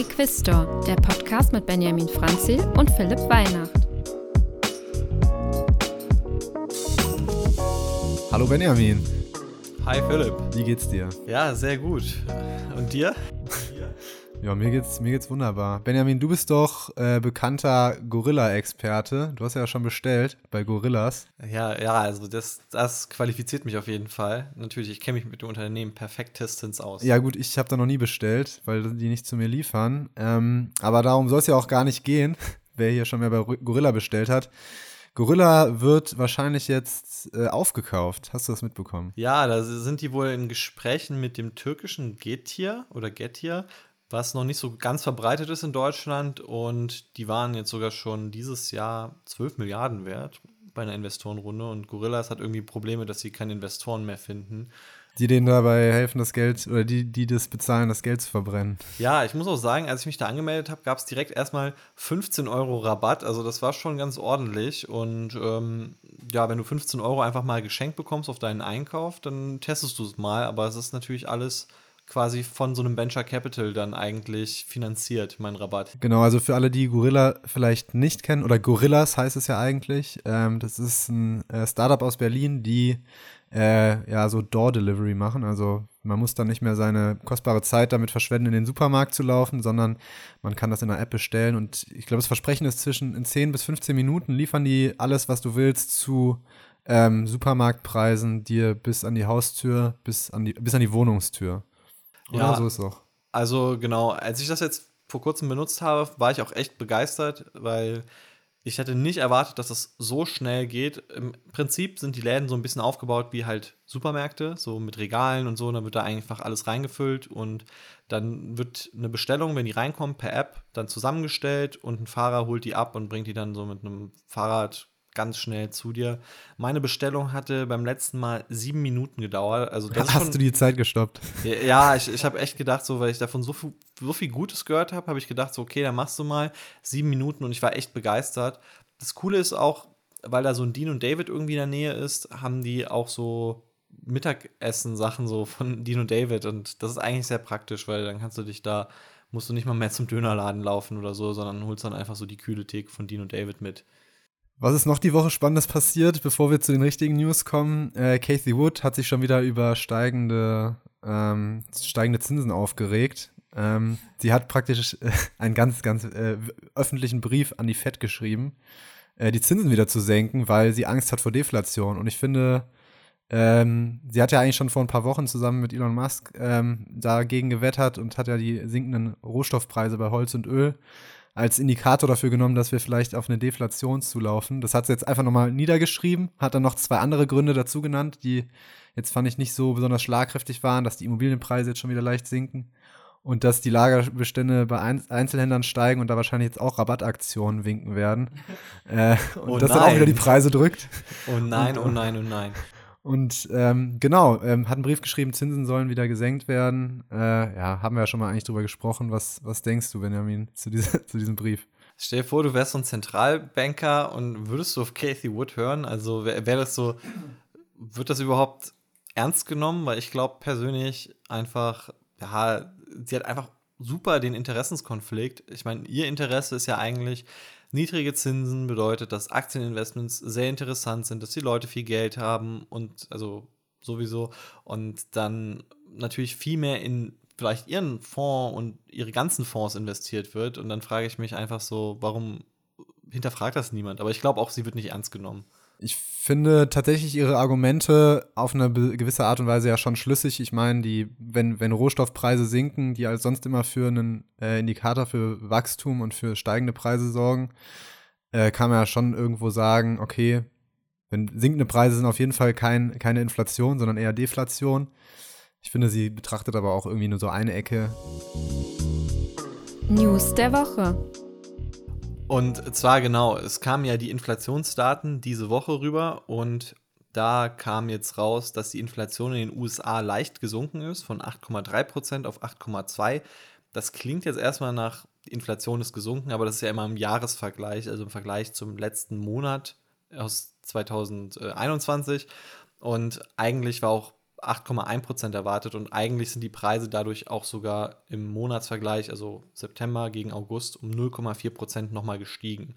Equisto, der Podcast mit Benjamin Franzil und Philipp Weihnacht. Hallo Benjamin. Hi Philipp. Wie geht's dir? Ja, sehr gut. Und dir? Ja, mir geht's, mir geht's wunderbar. Benjamin, du bist doch äh, bekannter Gorilla-Experte. Du hast ja schon bestellt bei Gorillas. Ja, ja, also das, das qualifiziert mich auf jeden Fall. Natürlich, ich kenne mich mit dem Unternehmen perfektestens aus. Ja, gut, ich habe da noch nie bestellt, weil die nicht zu mir liefern. Ähm, aber darum soll es ja auch gar nicht gehen, wer hier schon mal bei Gorilla bestellt hat. Gorilla wird wahrscheinlich jetzt äh, aufgekauft. Hast du das mitbekommen? Ja, da sind die wohl in Gesprächen mit dem türkischen Getir oder Getir was noch nicht so ganz verbreitet ist in Deutschland. Und die waren jetzt sogar schon dieses Jahr 12 Milliarden wert bei einer Investorenrunde. Und Gorillas hat irgendwie Probleme, dass sie keine Investoren mehr finden. Die denen dabei helfen, das Geld, oder die, die das bezahlen, das Geld zu verbrennen. Ja, ich muss auch sagen, als ich mich da angemeldet habe, gab es direkt erstmal 15 Euro Rabatt. Also das war schon ganz ordentlich. Und ähm, ja, wenn du 15 Euro einfach mal geschenkt bekommst auf deinen Einkauf, dann testest du es mal. Aber es ist natürlich alles quasi von so einem Venture Capital dann eigentlich finanziert, mein Rabatt. Genau, also für alle, die Gorilla vielleicht nicht kennen, oder Gorillas heißt es ja eigentlich, ähm, das ist ein äh, Startup aus Berlin, die äh, ja so Door-Delivery machen. Also man muss dann nicht mehr seine kostbare Zeit damit verschwenden, in den Supermarkt zu laufen, sondern man kann das in der App bestellen. Und ich glaube, das Versprechen ist zwischen in 10 bis 15 Minuten liefern die alles, was du willst, zu ähm, Supermarktpreisen dir bis an die Haustür, bis an die, bis an die Wohnungstür. Ja, so ist es auch. Also genau, als ich das jetzt vor kurzem benutzt habe, war ich auch echt begeistert, weil ich hätte nicht erwartet, dass es so schnell geht. Im Prinzip sind die Läden so ein bisschen aufgebaut wie halt Supermärkte, so mit Regalen und so. Und dann wird da einfach alles reingefüllt und dann wird eine Bestellung, wenn die reinkommt, per App dann zusammengestellt und ein Fahrer holt die ab und bringt die dann so mit einem Fahrrad ganz schnell zu dir. Meine Bestellung hatte beim letzten Mal sieben Minuten gedauert. Also das Hast schon, du die Zeit gestoppt? Ja, ich, ich habe echt gedacht, so, weil ich davon so viel, so viel Gutes gehört habe, habe ich gedacht, so, okay, dann machst du mal sieben Minuten und ich war echt begeistert. Das Coole ist auch, weil da so ein Dean und David irgendwie in der Nähe ist, haben die auch so Mittagessen-Sachen so von Dean und David und das ist eigentlich sehr praktisch, weil dann kannst du dich da musst du nicht mal mehr zum Dönerladen laufen oder so, sondern holst dann einfach so die kühle Theke von Dean und David mit. Was ist noch die Woche Spannendes passiert, bevor wir zu den richtigen News kommen? Äh, Kathy Wood hat sich schon wieder über steigende, ähm, steigende Zinsen aufgeregt. Ähm, sie hat praktisch äh, einen ganz, ganz äh, öffentlichen Brief an die Fed geschrieben, äh, die Zinsen wieder zu senken, weil sie Angst hat vor Deflation. Und ich finde, ähm, sie hat ja eigentlich schon vor ein paar Wochen zusammen mit Elon Musk ähm, dagegen gewettert und hat ja die sinkenden Rohstoffpreise bei Holz und Öl als Indikator dafür genommen, dass wir vielleicht auf eine Deflation zulaufen. Das hat sie jetzt einfach nochmal niedergeschrieben, hat dann noch zwei andere Gründe dazu genannt, die jetzt fand ich nicht so besonders schlagkräftig waren, dass die Immobilienpreise jetzt schon wieder leicht sinken und dass die Lagerbestände bei Einzelhändlern steigen und da wahrscheinlich jetzt auch Rabattaktionen winken werden. äh, und oh das dann auch wieder die Preise drückt. Oh nein, oh nein, oh nein. Und ähm, genau, ähm, hat einen Brief geschrieben, Zinsen sollen wieder gesenkt werden. Äh, ja, haben wir ja schon mal eigentlich drüber gesprochen. Was, was denkst du, Benjamin, zu, dieser, zu diesem Brief? Stell dir vor, du wärst so ein Zentralbanker und würdest du auf Kathy Wood hören? Also wäre wär das so, wird das überhaupt ernst genommen? Weil ich glaube persönlich einfach, ja, sie hat einfach super den Interessenskonflikt. Ich meine, ihr Interesse ist ja eigentlich, Niedrige Zinsen bedeutet, dass Aktieninvestments sehr interessant sind, dass die Leute viel Geld haben und also sowieso und dann natürlich viel mehr in vielleicht ihren Fonds und ihre ganzen Fonds investiert wird. Und dann frage ich mich einfach so, warum hinterfragt das niemand? Aber ich glaube auch, sie wird nicht ernst genommen. Ich finde tatsächlich ihre Argumente auf eine gewisse Art und Weise ja schon schlüssig. Ich meine, die, wenn, wenn Rohstoffpreise sinken, die als sonst immer für einen äh, Indikator für Wachstum und für steigende Preise sorgen, äh, kann man ja schon irgendwo sagen, okay, wenn sinkende Preise sind auf jeden Fall kein, keine Inflation, sondern eher Deflation. Ich finde, sie betrachtet aber auch irgendwie nur so eine Ecke. News der Woche. Und zwar genau, es kamen ja die Inflationsdaten diese Woche rüber und da kam jetzt raus, dass die Inflation in den USA leicht gesunken ist, von 8,3% auf 8,2%. Das klingt jetzt erstmal nach, Inflation ist gesunken, aber das ist ja immer im Jahresvergleich, also im Vergleich zum letzten Monat aus 2021. Und eigentlich war auch 8,1 Prozent erwartet und eigentlich sind die Preise dadurch auch sogar im Monatsvergleich, also September gegen August, um 0,4 Prozent nochmal gestiegen.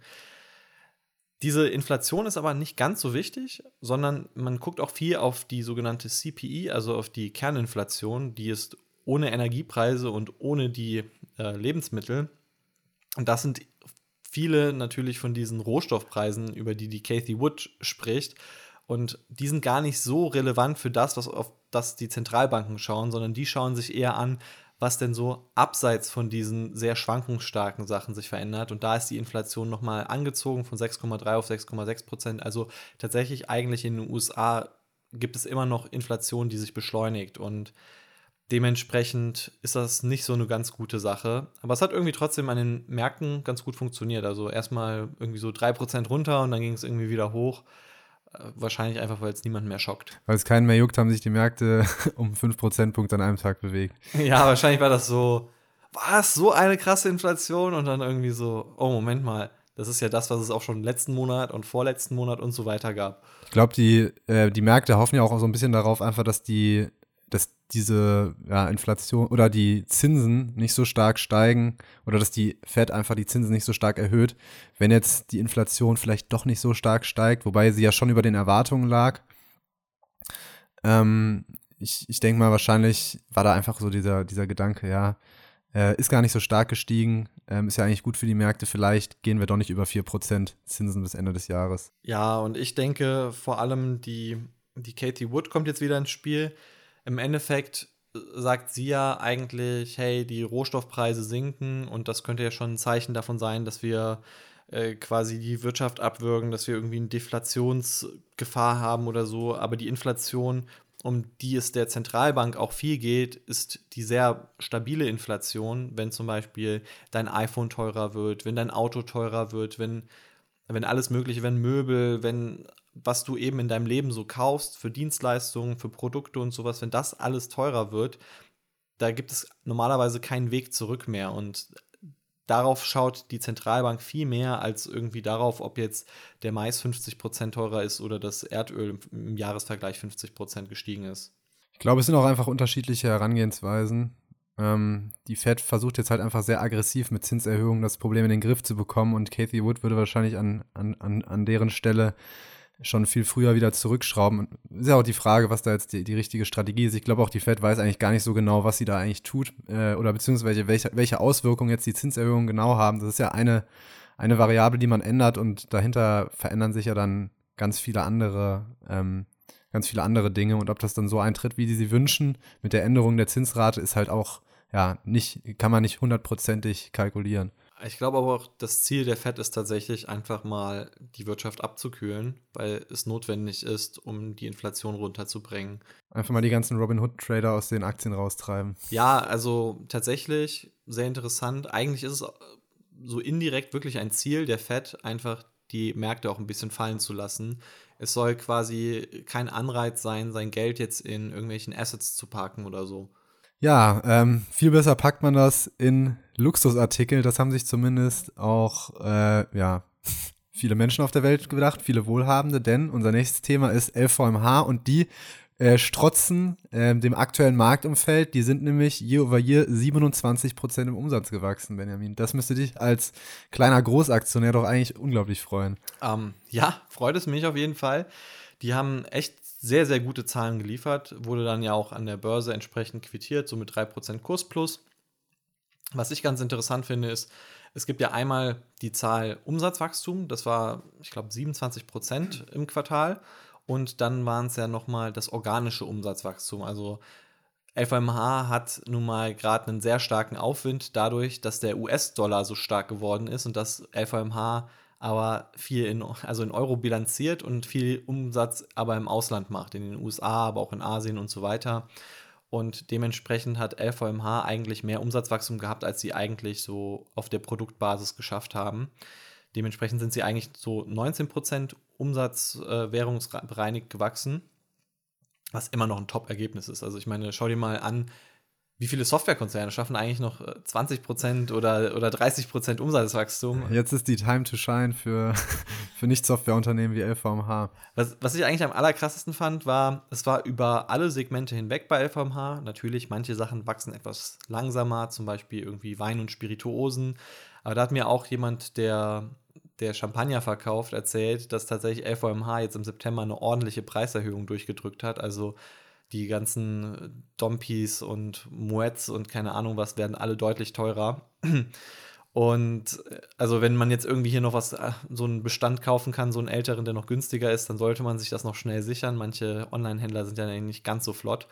Diese Inflation ist aber nicht ganz so wichtig, sondern man guckt auch viel auf die sogenannte CPI, also auf die Kerninflation, die ist ohne Energiepreise und ohne die äh, Lebensmittel. Und das sind viele natürlich von diesen Rohstoffpreisen, über die die Kathy Wood spricht. Und die sind gar nicht so relevant für das, was auf das die Zentralbanken schauen, sondern die schauen sich eher an, was denn so abseits von diesen sehr schwankungsstarken Sachen sich verändert. Und da ist die Inflation nochmal angezogen von 6,3 auf 6,6 Prozent. Also tatsächlich eigentlich in den USA gibt es immer noch Inflation, die sich beschleunigt. Und dementsprechend ist das nicht so eine ganz gute Sache. Aber es hat irgendwie trotzdem an den Märkten ganz gut funktioniert. Also erstmal irgendwie so 3% runter und dann ging es irgendwie wieder hoch. Wahrscheinlich einfach, weil es niemand mehr schockt. Weil es keinen mehr juckt, haben sich die Märkte um 5 Prozentpunkte an einem Tag bewegt. Ja, wahrscheinlich war das so, was, so eine krasse Inflation und dann irgendwie so, oh, Moment mal, das ist ja das, was es auch schon letzten Monat und vorletzten Monat und so weiter gab. Ich glaube, die, äh, die Märkte hoffen ja auch so ein bisschen darauf, einfach, dass die dass diese ja, Inflation oder die Zinsen nicht so stark steigen oder dass die Fed einfach die Zinsen nicht so stark erhöht, wenn jetzt die Inflation vielleicht doch nicht so stark steigt, wobei sie ja schon über den Erwartungen lag. Ähm, ich ich denke mal, wahrscheinlich war da einfach so dieser, dieser Gedanke, ja, äh, ist gar nicht so stark gestiegen, ähm, ist ja eigentlich gut für die Märkte, vielleicht gehen wir doch nicht über 4% Zinsen bis Ende des Jahres. Ja, und ich denke vor allem die, die Katie Wood kommt jetzt wieder ins Spiel im Endeffekt äh, sagt sie ja eigentlich, hey, die Rohstoffpreise sinken und das könnte ja schon ein Zeichen davon sein, dass wir äh, quasi die Wirtschaft abwürgen, dass wir irgendwie eine Deflationsgefahr haben oder so. Aber die Inflation, um die es der Zentralbank auch viel geht, ist die sehr stabile Inflation, wenn zum Beispiel dein iPhone teurer wird, wenn dein Auto teurer wird, wenn, wenn alles Mögliche, wenn Möbel, wenn was du eben in deinem Leben so kaufst, für Dienstleistungen, für Produkte und sowas, wenn das alles teurer wird, da gibt es normalerweise keinen Weg zurück mehr. Und darauf schaut die Zentralbank viel mehr als irgendwie darauf, ob jetzt der Mais 50 Prozent teurer ist oder das Erdöl im Jahresvergleich 50 Prozent gestiegen ist. Ich glaube, es sind auch einfach unterschiedliche Herangehensweisen. Ähm, die Fed versucht jetzt halt einfach sehr aggressiv mit Zinserhöhungen das Problem in den Griff zu bekommen und Kathy Wood würde wahrscheinlich an, an, an, an deren Stelle schon viel früher wieder zurückschrauben. Ist ja auch die Frage, was da jetzt die, die richtige Strategie ist. Ich glaube auch, die Fed weiß eigentlich gar nicht so genau, was sie da eigentlich tut äh, oder beziehungsweise welche, welche Auswirkungen jetzt die Zinserhöhungen genau haben. Das ist ja eine, eine Variable, die man ändert und dahinter verändern sich ja dann ganz viele andere, ähm, ganz viele andere Dinge. Und ob das dann so eintritt, wie die sie wünschen, mit der Änderung der Zinsrate, ist halt auch, ja, nicht, kann man nicht hundertprozentig kalkulieren. Ich glaube aber auch, das Ziel der FED ist tatsächlich einfach mal die Wirtschaft abzukühlen, weil es notwendig ist, um die Inflation runterzubringen. Einfach mal die ganzen Robin Hood-Trader aus den Aktien raustreiben. Ja, also tatsächlich sehr interessant. Eigentlich ist es so indirekt wirklich ein Ziel der FED, einfach die Märkte auch ein bisschen fallen zu lassen. Es soll quasi kein Anreiz sein, sein Geld jetzt in irgendwelchen Assets zu parken oder so. Ja, ähm, viel besser packt man das in Luxusartikel. Das haben sich zumindest auch, äh, ja, viele Menschen auf der Welt gedacht, viele Wohlhabende, denn unser nächstes Thema ist LVMH und die äh, strotzen äh, dem aktuellen Marktumfeld. Die sind nämlich year over year 27 Prozent im Umsatz gewachsen, Benjamin. Das müsste dich als kleiner Großaktionär doch eigentlich unglaublich freuen. Ähm, ja, freut es mich auf jeden Fall. Die haben echt sehr, sehr gute Zahlen geliefert, wurde dann ja auch an der Börse entsprechend quittiert, so mit 3% Kurs plus. Was ich ganz interessant finde, ist, es gibt ja einmal die Zahl Umsatzwachstum, das war, ich glaube, 27% im Quartal. Und dann waren es ja nochmal das organische Umsatzwachstum. Also FMH hat nun mal gerade einen sehr starken Aufwind dadurch, dass der US-Dollar so stark geworden ist und dass FMH aber viel in, also in Euro bilanziert und viel Umsatz aber im Ausland macht, in den USA, aber auch in Asien und so weiter. Und dementsprechend hat LVMH eigentlich mehr Umsatzwachstum gehabt, als sie eigentlich so auf der Produktbasis geschafft haben. Dementsprechend sind sie eigentlich so 19% Umsatz äh, währungsbereinigt gewachsen, was immer noch ein Top-Ergebnis ist. Also ich meine, schau dir mal an, wie viele Softwarekonzerne schaffen eigentlich noch 20% äh, oder, oder 30% Umsatzwachstum? Jetzt ist die Time to shine für, für Nicht-Softwareunternehmen wie LVMH. Was, was ich eigentlich am allerkrassesten fand, war, es war über alle Segmente hinweg bei LVMH. Natürlich, manche Sachen wachsen etwas langsamer, zum Beispiel irgendwie Wein und Spirituosen. Aber da hat mir auch jemand, der der Champagner verkauft, erzählt, dass tatsächlich LVMH jetzt im September eine ordentliche Preiserhöhung durchgedrückt hat. Also die ganzen Dompis und Muets und keine Ahnung was werden alle deutlich teurer. Und äh, also wenn man jetzt irgendwie hier noch was, äh, so einen Bestand kaufen kann, so einen älteren, der noch günstiger ist, dann sollte man sich das noch schnell sichern. Manche Online-Händler sind ja nicht ganz so flott.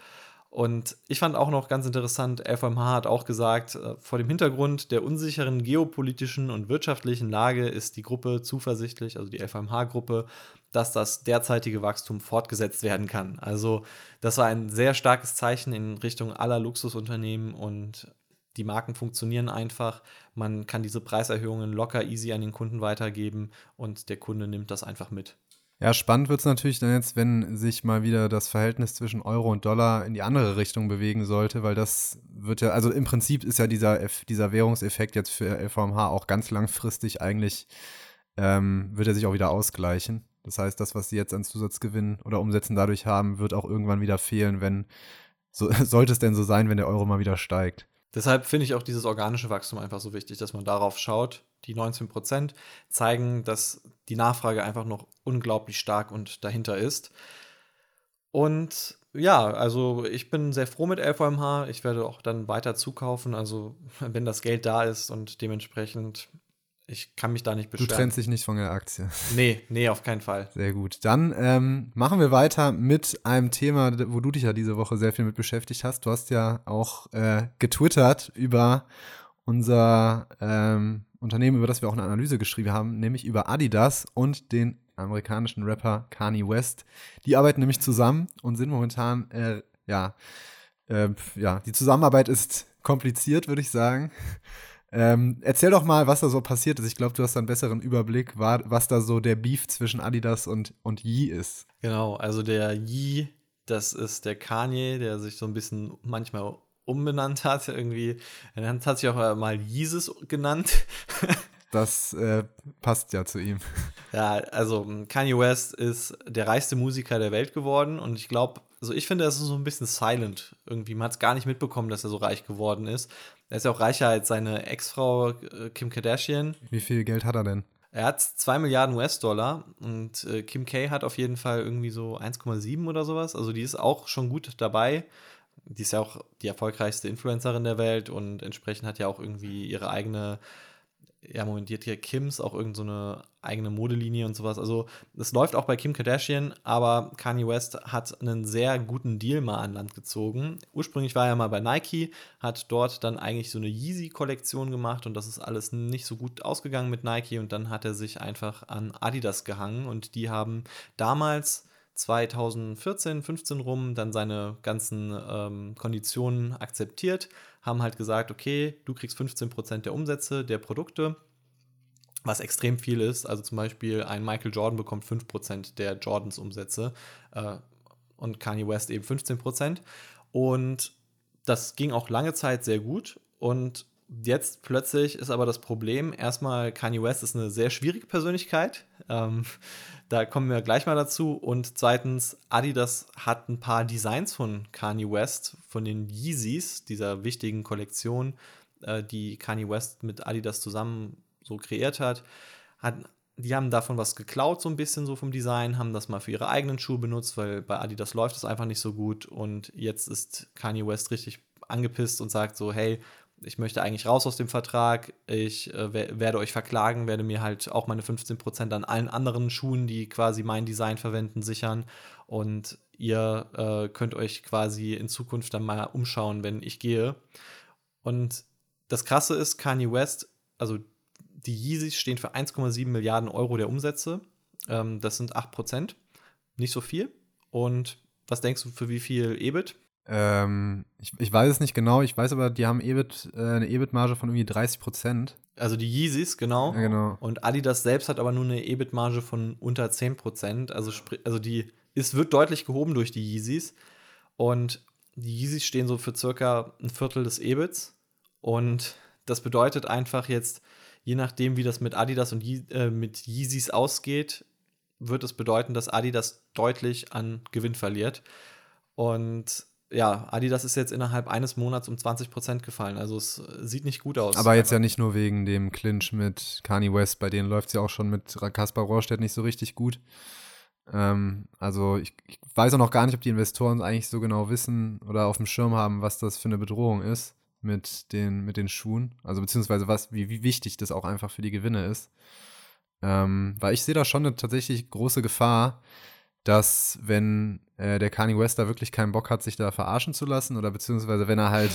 Und ich fand auch noch ganz interessant, FMH hat auch gesagt, äh, vor dem Hintergrund der unsicheren geopolitischen und wirtschaftlichen Lage ist die Gruppe zuversichtlich, also die FMH-Gruppe, dass das derzeitige Wachstum fortgesetzt werden kann. Also das war ein sehr starkes Zeichen in Richtung aller Luxusunternehmen und die Marken funktionieren einfach. Man kann diese Preiserhöhungen locker easy an den Kunden weitergeben und der Kunde nimmt das einfach mit. Ja, spannend wird es natürlich dann jetzt, wenn sich mal wieder das Verhältnis zwischen Euro und Dollar in die andere Richtung bewegen sollte, weil das wird ja, also im Prinzip ist ja dieser, dieser Währungseffekt jetzt für LVMH auch ganz langfristig eigentlich, ähm, wird er sich auch wieder ausgleichen. Das heißt, das, was sie jetzt an Zusatzgewinn oder Umsätzen dadurch haben, wird auch irgendwann wieder fehlen, wenn, so, sollte es denn so sein, wenn der Euro mal wieder steigt. Deshalb finde ich auch dieses organische Wachstum einfach so wichtig, dass man darauf schaut. Die 19 Prozent zeigen, dass die Nachfrage einfach noch unglaublich stark und dahinter ist. Und ja, also ich bin sehr froh mit LVMH. Ich werde auch dann weiter zukaufen. Also wenn das Geld da ist und dementsprechend ich kann mich da nicht beschweren. Du trennst dich nicht von der Aktie. Nee, nee, auf keinen Fall. Sehr gut. Dann ähm, machen wir weiter mit einem Thema, wo du dich ja diese Woche sehr viel mit beschäftigt hast. Du hast ja auch äh, getwittert über unser ähm, Unternehmen, über das wir auch eine Analyse geschrieben haben, nämlich über Adidas und den amerikanischen Rapper Kanye West. Die arbeiten nämlich zusammen und sind momentan, äh, ja, äh, ja, die Zusammenarbeit ist kompliziert, würde ich sagen. Ähm, erzähl doch mal, was da so passiert ist. Ich glaube, du hast einen besseren Überblick, was da so der Beef zwischen Adidas und, und Yee ist. Genau, also der Yee, das ist der Kanye, der sich so ein bisschen manchmal umbenannt hat. Irgendwie, er hat sich auch mal Yeezus genannt. das äh, passt ja zu ihm. Ja, also Kanye West ist der reichste Musiker der Welt geworden und ich glaube, also ich finde, er ist so ein bisschen silent irgendwie. Man hat es gar nicht mitbekommen, dass er so reich geworden ist. Er ist ja auch reicher als seine Ex-Frau äh, Kim Kardashian. Wie viel Geld hat er denn? Er hat 2 Milliarden US-Dollar und äh, Kim K hat auf jeden Fall irgendwie so 1,7 oder sowas. Also die ist auch schon gut dabei. Die ist ja auch die erfolgreichste Influencerin der Welt und entsprechend hat ja auch irgendwie ihre eigene ja, Moment, die hat ja Kims auch irgendeine so eigene Modelinie und sowas. Also, das läuft auch bei Kim Kardashian, aber Kanye West hat einen sehr guten Deal mal an Land gezogen. Ursprünglich war er mal bei Nike, hat dort dann eigentlich so eine Yeezy-Kollektion gemacht und das ist alles nicht so gut ausgegangen mit Nike und dann hat er sich einfach an Adidas gehangen und die haben damals 2014, 15 rum dann seine ganzen ähm, Konditionen akzeptiert haben halt gesagt, okay, du kriegst 15% der Umsätze der Produkte, was extrem viel ist. Also zum Beispiel ein Michael Jordan bekommt 5% der Jordans Umsätze äh, und Kanye West eben 15%. Und das ging auch lange Zeit sehr gut und jetzt plötzlich ist aber das Problem, erstmal Kanye West ist eine sehr schwierige Persönlichkeit. Ähm, da kommen wir gleich mal dazu. Und zweitens, Adidas hat ein paar Designs von Kanye West, von den Yeezys, dieser wichtigen Kollektion, äh, die Kanye West mit Adidas zusammen so kreiert hat. hat. Die haben davon was geklaut, so ein bisschen so vom Design, haben das mal für ihre eigenen Schuhe benutzt, weil bei Adidas läuft es einfach nicht so gut. Und jetzt ist Kanye West richtig angepisst und sagt so, hey, ich möchte eigentlich raus aus dem Vertrag, ich äh, werde euch verklagen, werde mir halt auch meine 15% an allen anderen Schuhen, die quasi mein Design verwenden, sichern. Und ihr äh, könnt euch quasi in Zukunft dann mal umschauen, wenn ich gehe. Und das Krasse ist, Kanye West, also die Yeezys stehen für 1,7 Milliarden Euro der Umsätze. Ähm, das sind 8%. Nicht so viel. Und was denkst du, für wie viel EBIT? Ähm, ich, ich weiß es nicht genau, ich weiß aber, die haben EBIT, äh, eine EBIT-Marge von irgendwie 30 Prozent. Also die Yeezys, genau. Ja, genau. Und Adidas selbst hat aber nur eine EBIT-Marge von unter 10 Prozent. Also, also die, es wird deutlich gehoben durch die Yeezys. Und die Yeezys stehen so für circa ein Viertel des EBITs. Und das bedeutet einfach jetzt, je nachdem, wie das mit Adidas und Ye äh, mit Yeezys ausgeht, wird es bedeuten, dass Adidas deutlich an Gewinn verliert. Und ja, Adidas ist jetzt innerhalb eines Monats um 20% gefallen. Also es sieht nicht gut aus. Aber jetzt ja nicht nur wegen dem Clinch mit Kanye West, bei denen läuft es ja auch schon mit Kaspar Rohrstedt nicht so richtig gut. Ähm, also ich, ich, weiß auch noch gar nicht, ob die Investoren eigentlich so genau wissen oder auf dem Schirm haben, was das für eine Bedrohung ist mit den, mit den Schuhen. Also beziehungsweise was, wie, wie wichtig das auch einfach für die Gewinne ist. Ähm, weil ich sehe da schon eine tatsächlich große Gefahr, dass wenn äh, der Kanye West da wirklich keinen Bock hat, sich da verarschen zu lassen oder beziehungsweise wenn er halt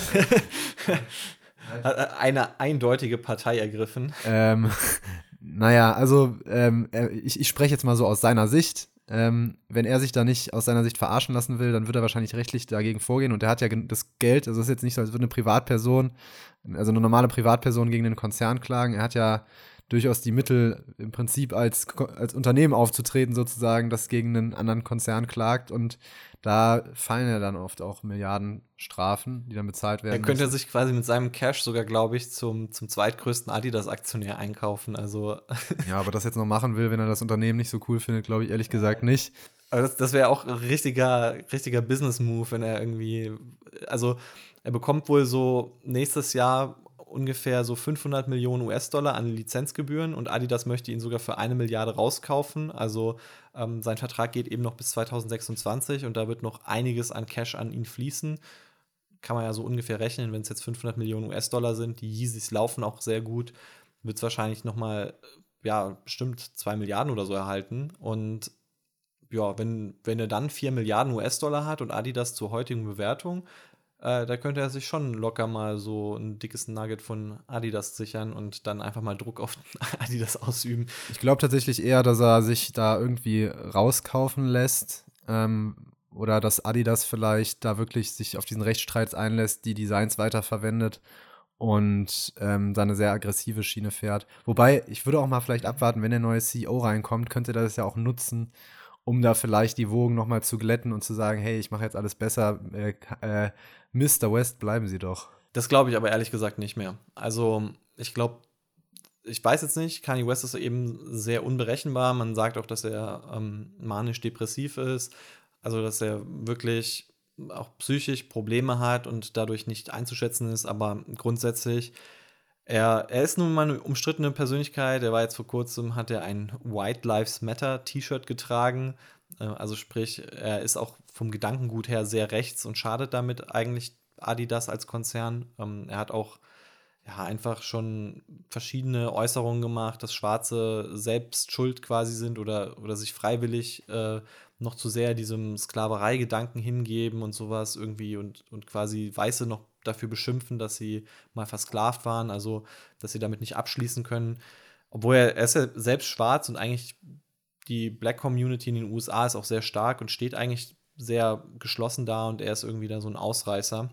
eine eindeutige Partei ergriffen. Ähm, naja, also ähm, ich, ich spreche jetzt mal so aus seiner Sicht. Ähm, wenn er sich da nicht aus seiner Sicht verarschen lassen will, dann wird er wahrscheinlich rechtlich dagegen vorgehen. Und er hat ja das Geld, also es ist jetzt nicht so, als würde eine Privatperson, also eine normale Privatperson gegen den Konzern klagen. Er hat ja durchaus die Mittel, im Prinzip als, als Unternehmen aufzutreten, sozusagen, das gegen einen anderen Konzern klagt. Und da fallen ja dann oft auch Milliardenstrafen, die dann bezahlt werden. Er könnte müssen. sich quasi mit seinem Cash sogar, glaube ich, zum, zum zweitgrößten Adidas-Aktionär einkaufen. Also ja, aber das jetzt noch machen will, wenn er das Unternehmen nicht so cool findet, glaube ich ehrlich gesagt nicht. Aber das, das wäre auch ein richtiger, richtiger Business-Move, wenn er irgendwie, also er bekommt wohl so nächstes Jahr ungefähr so 500 Millionen US-Dollar an Lizenzgebühren und Adidas möchte ihn sogar für eine Milliarde rauskaufen. Also ähm, sein Vertrag geht eben noch bis 2026 und da wird noch einiges an Cash an ihn fließen. Kann man ja so ungefähr rechnen, wenn es jetzt 500 Millionen US-Dollar sind. Die Yeezys laufen auch sehr gut. Wird es wahrscheinlich noch mal, ja, bestimmt 2 Milliarden oder so erhalten. Und ja, wenn, wenn er dann 4 Milliarden US-Dollar hat und Adidas zur heutigen Bewertung, äh, da könnte er sich schon locker mal so ein dickes Nugget von Adidas sichern und dann einfach mal Druck auf Adidas ausüben. Ich glaube tatsächlich eher, dass er sich da irgendwie rauskaufen lässt. Ähm, oder dass Adidas vielleicht da wirklich sich auf diesen Rechtsstreit einlässt, die Designs weiterverwendet und ähm, da eine sehr aggressive Schiene fährt. Wobei, ich würde auch mal vielleicht abwarten, wenn der neue CEO reinkommt, könnte er das ja auch nutzen, um da vielleicht die Wogen nochmal zu glätten und zu sagen, hey, ich mache jetzt alles besser, äh, äh, Mr. West, bleiben Sie doch. Das glaube ich aber ehrlich gesagt nicht mehr. Also ich glaube, ich weiß jetzt nicht, Kanye West ist eben sehr unberechenbar. Man sagt auch, dass er ähm, manisch-depressiv ist, also dass er wirklich auch psychisch Probleme hat und dadurch nicht einzuschätzen ist, aber grundsätzlich er, er ist nun mal eine umstrittene Persönlichkeit. Er war jetzt vor kurzem, hat er ein White Lives Matter T-Shirt getragen. Äh, also sprich, er ist auch vom Gedankengut her sehr rechts und schadet damit eigentlich Adidas als Konzern. Ähm, er hat auch ja, einfach schon verschiedene Äußerungen gemacht, dass Schwarze selbst schuld quasi sind oder, oder sich freiwillig äh, noch zu sehr diesem Sklaverei-Gedanken hingeben und sowas irgendwie und, und quasi Weiße noch dafür beschimpfen, dass sie mal versklavt waren, also dass sie damit nicht abschließen können. Obwohl er, er ist ja selbst schwarz und eigentlich die Black Community in den USA ist auch sehr stark und steht eigentlich sehr geschlossen da und er ist irgendwie da so ein Ausreißer.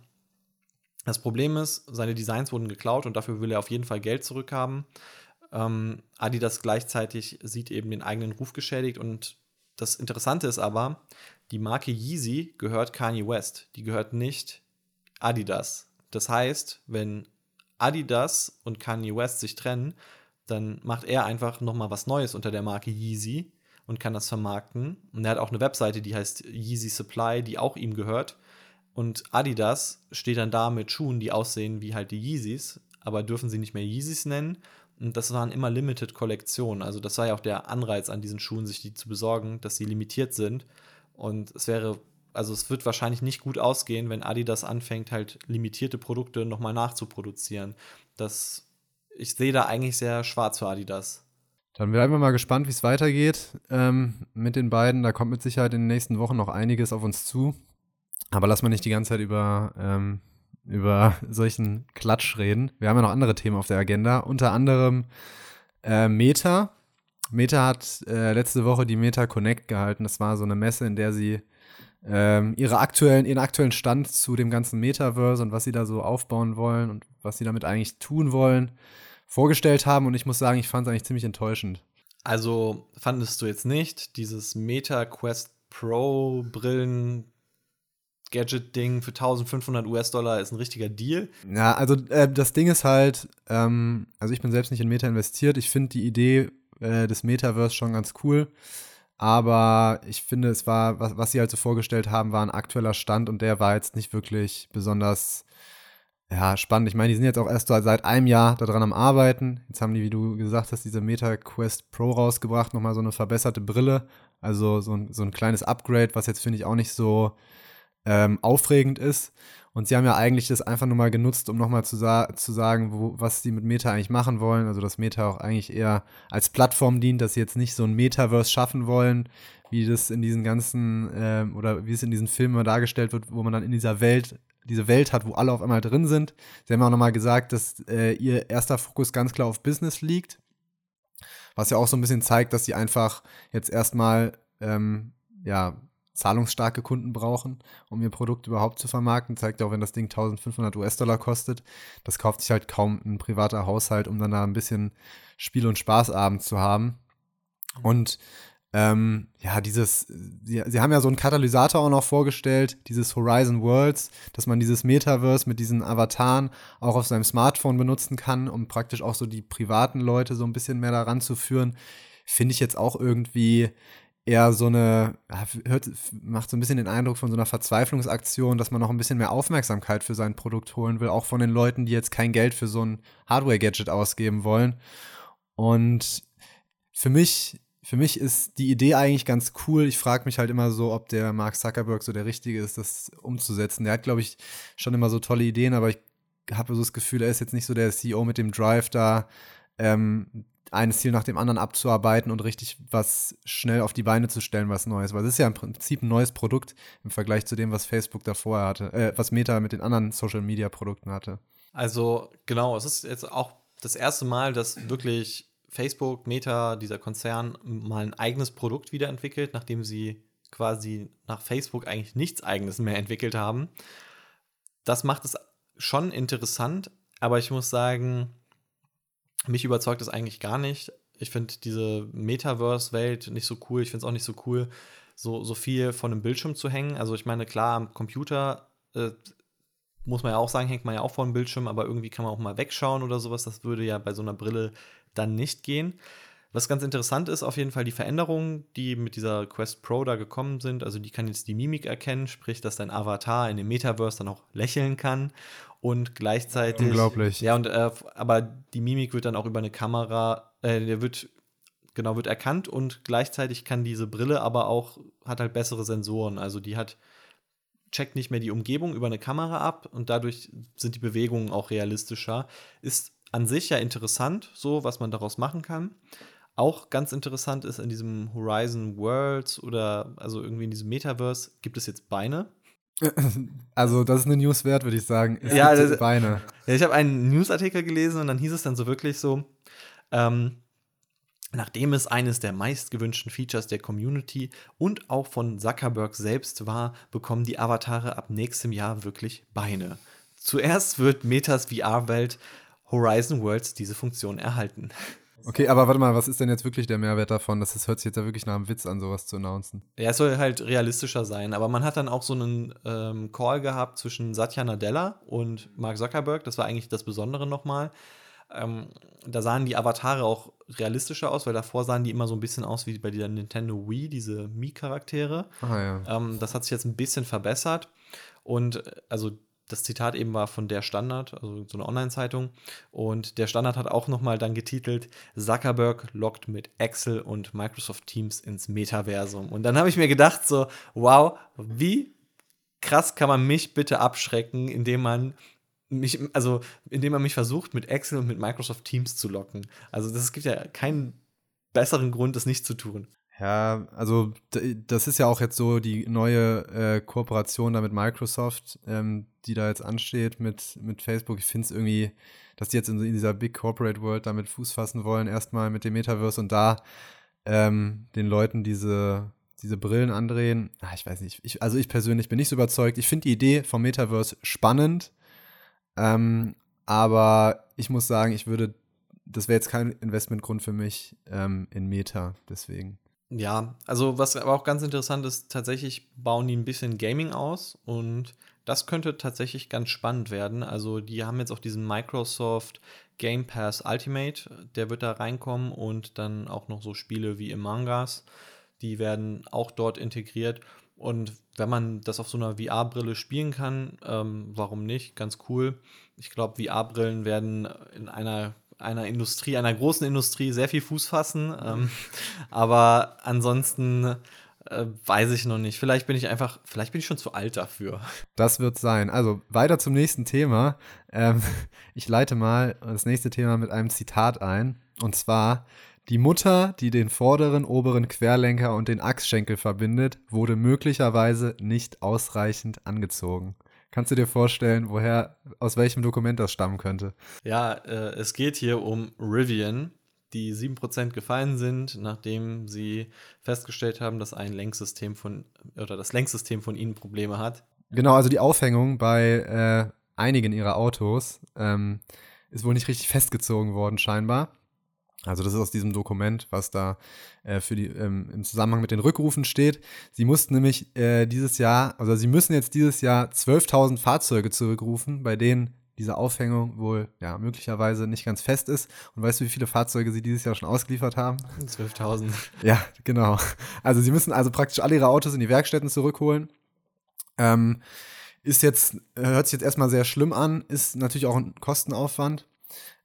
Das Problem ist, seine Designs wurden geklaut und dafür will er auf jeden Fall Geld zurückhaben. Ähm, Adidas gleichzeitig sieht eben den eigenen Ruf geschädigt und das Interessante ist aber, die Marke Yeezy gehört Kanye West, die gehört nicht Adidas. Das heißt, wenn Adidas und Kanye West sich trennen, dann macht er einfach nochmal was Neues unter der Marke Yeezy und kann das vermarkten. Und er hat auch eine Webseite, die heißt Yeezy Supply, die auch ihm gehört. Und Adidas steht dann da mit Schuhen, die aussehen wie halt die Yeezys, aber dürfen sie nicht mehr Yeezys nennen. Und das waren immer Limited-Kollektionen. Also das war ja auch der Anreiz an diesen Schuhen, sich die zu besorgen, dass sie limitiert sind. Und es wäre also es wird wahrscheinlich nicht gut ausgehen, wenn Adidas anfängt, halt limitierte Produkte nochmal nachzuproduzieren. Das, ich sehe da eigentlich sehr schwarz für Adidas. Dann bleiben wir mal gespannt, wie es weitergeht ähm, mit den beiden. Da kommt mit Sicherheit in den nächsten Wochen noch einiges auf uns zu. Aber lass mal nicht die ganze Zeit über, ähm, über solchen Klatsch reden. Wir haben ja noch andere Themen auf der Agenda. Unter anderem äh, Meta. Meta hat äh, letzte Woche die Meta Connect gehalten. Das war so eine Messe, in der sie ähm, ihre aktuellen, ihren aktuellen Stand zu dem ganzen Metaverse und was sie da so aufbauen wollen und was sie damit eigentlich tun wollen, vorgestellt haben. Und ich muss sagen, ich fand es eigentlich ziemlich enttäuschend. Also fandest du jetzt nicht dieses Meta Quest Pro Brillen Gadget-Ding für 1500 US-Dollar ist ein richtiger Deal. Ja, also äh, das Ding ist halt, ähm, also ich bin selbst nicht in Meta investiert. Ich finde die Idee äh, des Metaverse schon ganz cool. Aber ich finde, es war, was, was sie halt so vorgestellt haben, war ein aktueller Stand und der war jetzt nicht wirklich besonders ja, spannend. Ich meine, die sind jetzt auch erst seit einem Jahr daran am Arbeiten. Jetzt haben die, wie du gesagt hast, diese Meta Quest Pro rausgebracht, nochmal so eine verbesserte Brille. Also so ein, so ein kleines Upgrade, was jetzt, finde ich, auch nicht so ähm, aufregend ist. Und sie haben ja eigentlich das einfach nur mal genutzt, um nochmal zu, sa zu sagen, wo, was sie mit Meta eigentlich machen wollen. Also, dass Meta auch eigentlich eher als Plattform dient, dass sie jetzt nicht so ein Metaverse schaffen wollen, wie das in diesen ganzen, ähm, oder wie es in diesen Filmen dargestellt wird, wo man dann in dieser Welt, diese Welt hat, wo alle auf einmal drin sind. Sie haben auch nochmal gesagt, dass äh, ihr erster Fokus ganz klar auf Business liegt. Was ja auch so ein bisschen zeigt, dass sie einfach jetzt erstmal, ähm, ja, zahlungsstarke Kunden brauchen, um ihr Produkt überhaupt zu vermarkten. Zeigt auch, wenn das Ding 1500 US-Dollar kostet, das kauft sich halt kaum ein privater Haushalt, um dann da ein bisschen Spiel- und Spaßabend zu haben. Und ähm, ja, dieses, sie, sie haben ja so einen Katalysator auch noch vorgestellt, dieses Horizon Worlds, dass man dieses Metaverse mit diesen Avataren auch auf seinem Smartphone benutzen kann, um praktisch auch so die privaten Leute so ein bisschen mehr daran zu führen. Finde ich jetzt auch irgendwie eher so eine, hört, macht so ein bisschen den Eindruck von so einer Verzweiflungsaktion, dass man noch ein bisschen mehr Aufmerksamkeit für sein Produkt holen will, auch von den Leuten, die jetzt kein Geld für so ein Hardware-Gadget ausgeben wollen. Und für mich, für mich ist die Idee eigentlich ganz cool. Ich frage mich halt immer so, ob der Mark Zuckerberg so der Richtige ist, das umzusetzen. Der hat, glaube ich, schon immer so tolle Ideen, aber ich habe so das Gefühl, er ist jetzt nicht so der CEO mit dem Drive da, ähm, ein Ziel nach dem anderen abzuarbeiten und richtig was schnell auf die Beine zu stellen, was Neues. Weil es ist ja im Prinzip ein neues Produkt im Vergleich zu dem, was Facebook davor hatte, äh, was Meta mit den anderen Social Media Produkten hatte. Also genau, es ist jetzt auch das erste Mal, dass wirklich Facebook, Meta, dieser Konzern, mal ein eigenes Produkt wiederentwickelt, nachdem sie quasi nach Facebook eigentlich nichts eigenes mehr entwickelt haben. Das macht es schon interessant, aber ich muss sagen, mich überzeugt das eigentlich gar nicht. Ich finde diese Metaverse-Welt nicht so cool. Ich finde es auch nicht so cool, so, so viel von einem Bildschirm zu hängen. Also ich meine, klar, am Computer äh, muss man ja auch sagen, hängt man ja auch vor dem Bildschirm, aber irgendwie kann man auch mal wegschauen oder sowas. Das würde ja bei so einer Brille dann nicht gehen. Was ganz interessant ist, auf jeden Fall die Veränderungen, die mit dieser Quest Pro da gekommen sind. Also die kann jetzt die Mimik erkennen, sprich, dass dein Avatar in dem Metaverse dann auch lächeln kann und gleichzeitig. Unglaublich. Ja, und äh, aber die Mimik wird dann auch über eine Kamera, äh, der wird genau wird erkannt und gleichzeitig kann diese Brille aber auch hat halt bessere Sensoren. Also die hat checkt nicht mehr die Umgebung über eine Kamera ab und dadurch sind die Bewegungen auch realistischer. Ist an sich ja interessant, so was man daraus machen kann. Auch ganz interessant ist in diesem Horizon Worlds oder also irgendwie in diesem Metaverse gibt es jetzt Beine. Also, das ist eine News wert, würde ich sagen. Es ja, das, Beine. Ja, ich habe einen Newsartikel gelesen und dann hieß es dann so wirklich so, ähm, Nachdem es eines der meistgewünschten Features der Community und auch von Zuckerberg selbst war, bekommen die Avatare ab nächstem Jahr wirklich Beine. Zuerst wird Metas VR-Welt Horizon Worlds diese Funktion erhalten. Okay, aber warte mal, was ist denn jetzt wirklich der Mehrwert davon? Das, hört sich jetzt ja wirklich nach einem Witz an, sowas zu announcen. Ja, es soll halt realistischer sein, aber man hat dann auch so einen ähm, Call gehabt zwischen Satya Nadella und Mark Zuckerberg. Das war eigentlich das Besondere nochmal. Ähm, da sahen die Avatare auch realistischer aus, weil davor sahen die immer so ein bisschen aus wie bei der Nintendo Wii, diese Mii-Charaktere. Ah, ja. Ähm, das hat sich jetzt ein bisschen verbessert. Und äh, also das Zitat eben war von der Standard, also so eine Online-Zeitung. Und der Standard hat auch nochmal dann getitelt: Zuckerberg lockt mit Excel und Microsoft Teams ins Metaversum. Und dann habe ich mir gedacht, so, wow, wie krass kann man mich bitte abschrecken, indem man mich, also indem man mich versucht, mit Excel und mit Microsoft Teams zu locken. Also, es gibt ja keinen besseren Grund, das nicht zu tun. Ja, also das ist ja auch jetzt so die neue äh, Kooperation da mit Microsoft, ähm, die da jetzt ansteht mit, mit Facebook. Ich finde es irgendwie, dass die jetzt in, in, dieser Big Corporate World damit Fuß fassen wollen, erstmal mit dem Metaverse und da ähm, den Leuten diese, diese Brillen andrehen. Ach, ich weiß nicht, ich, also ich persönlich bin nicht so überzeugt. Ich finde die Idee vom Metaverse spannend, ähm, aber ich muss sagen, ich würde, das wäre jetzt kein Investmentgrund für mich ähm, in Meta, deswegen. Ja, also was aber auch ganz interessant ist, tatsächlich bauen die ein bisschen Gaming aus und das könnte tatsächlich ganz spannend werden. Also die haben jetzt auch diesen Microsoft Game Pass Ultimate, der wird da reinkommen und dann auch noch so Spiele wie Among die werden auch dort integriert. Und wenn man das auf so einer VR-Brille spielen kann, ähm, warum nicht? Ganz cool. Ich glaube, VR-Brillen werden in einer einer Industrie, einer großen Industrie sehr viel Fuß fassen. Ähm, aber ansonsten äh, weiß ich noch nicht. Vielleicht bin ich einfach, vielleicht bin ich schon zu alt dafür. Das wird sein. Also weiter zum nächsten Thema. Ähm, ich leite mal das nächste Thema mit einem Zitat ein. Und zwar, die Mutter, die den vorderen, oberen Querlenker und den Achsschenkel verbindet, wurde möglicherweise nicht ausreichend angezogen. Kannst du dir vorstellen, woher, aus welchem Dokument das stammen könnte? Ja, äh, es geht hier um Rivian, die 7% gefallen sind, nachdem sie festgestellt haben, dass ein Lenksystem von, oder das Lenksystem von ihnen Probleme hat. Genau, also die Aufhängung bei äh, einigen ihrer Autos ähm, ist wohl nicht richtig festgezogen worden, scheinbar. Also das ist aus diesem Dokument, was da äh, für die ähm, im Zusammenhang mit den Rückrufen steht. Sie mussten nämlich äh, dieses Jahr, also sie müssen jetzt dieses Jahr 12.000 Fahrzeuge zurückrufen, bei denen diese Aufhängung wohl ja möglicherweise nicht ganz fest ist. Und weißt du, wie viele Fahrzeuge sie dieses Jahr schon ausgeliefert haben? 12.000. Ja, genau. Also sie müssen also praktisch alle ihre Autos in die Werkstätten zurückholen. Ähm, ist jetzt, hört sich jetzt erstmal sehr schlimm an, ist natürlich auch ein Kostenaufwand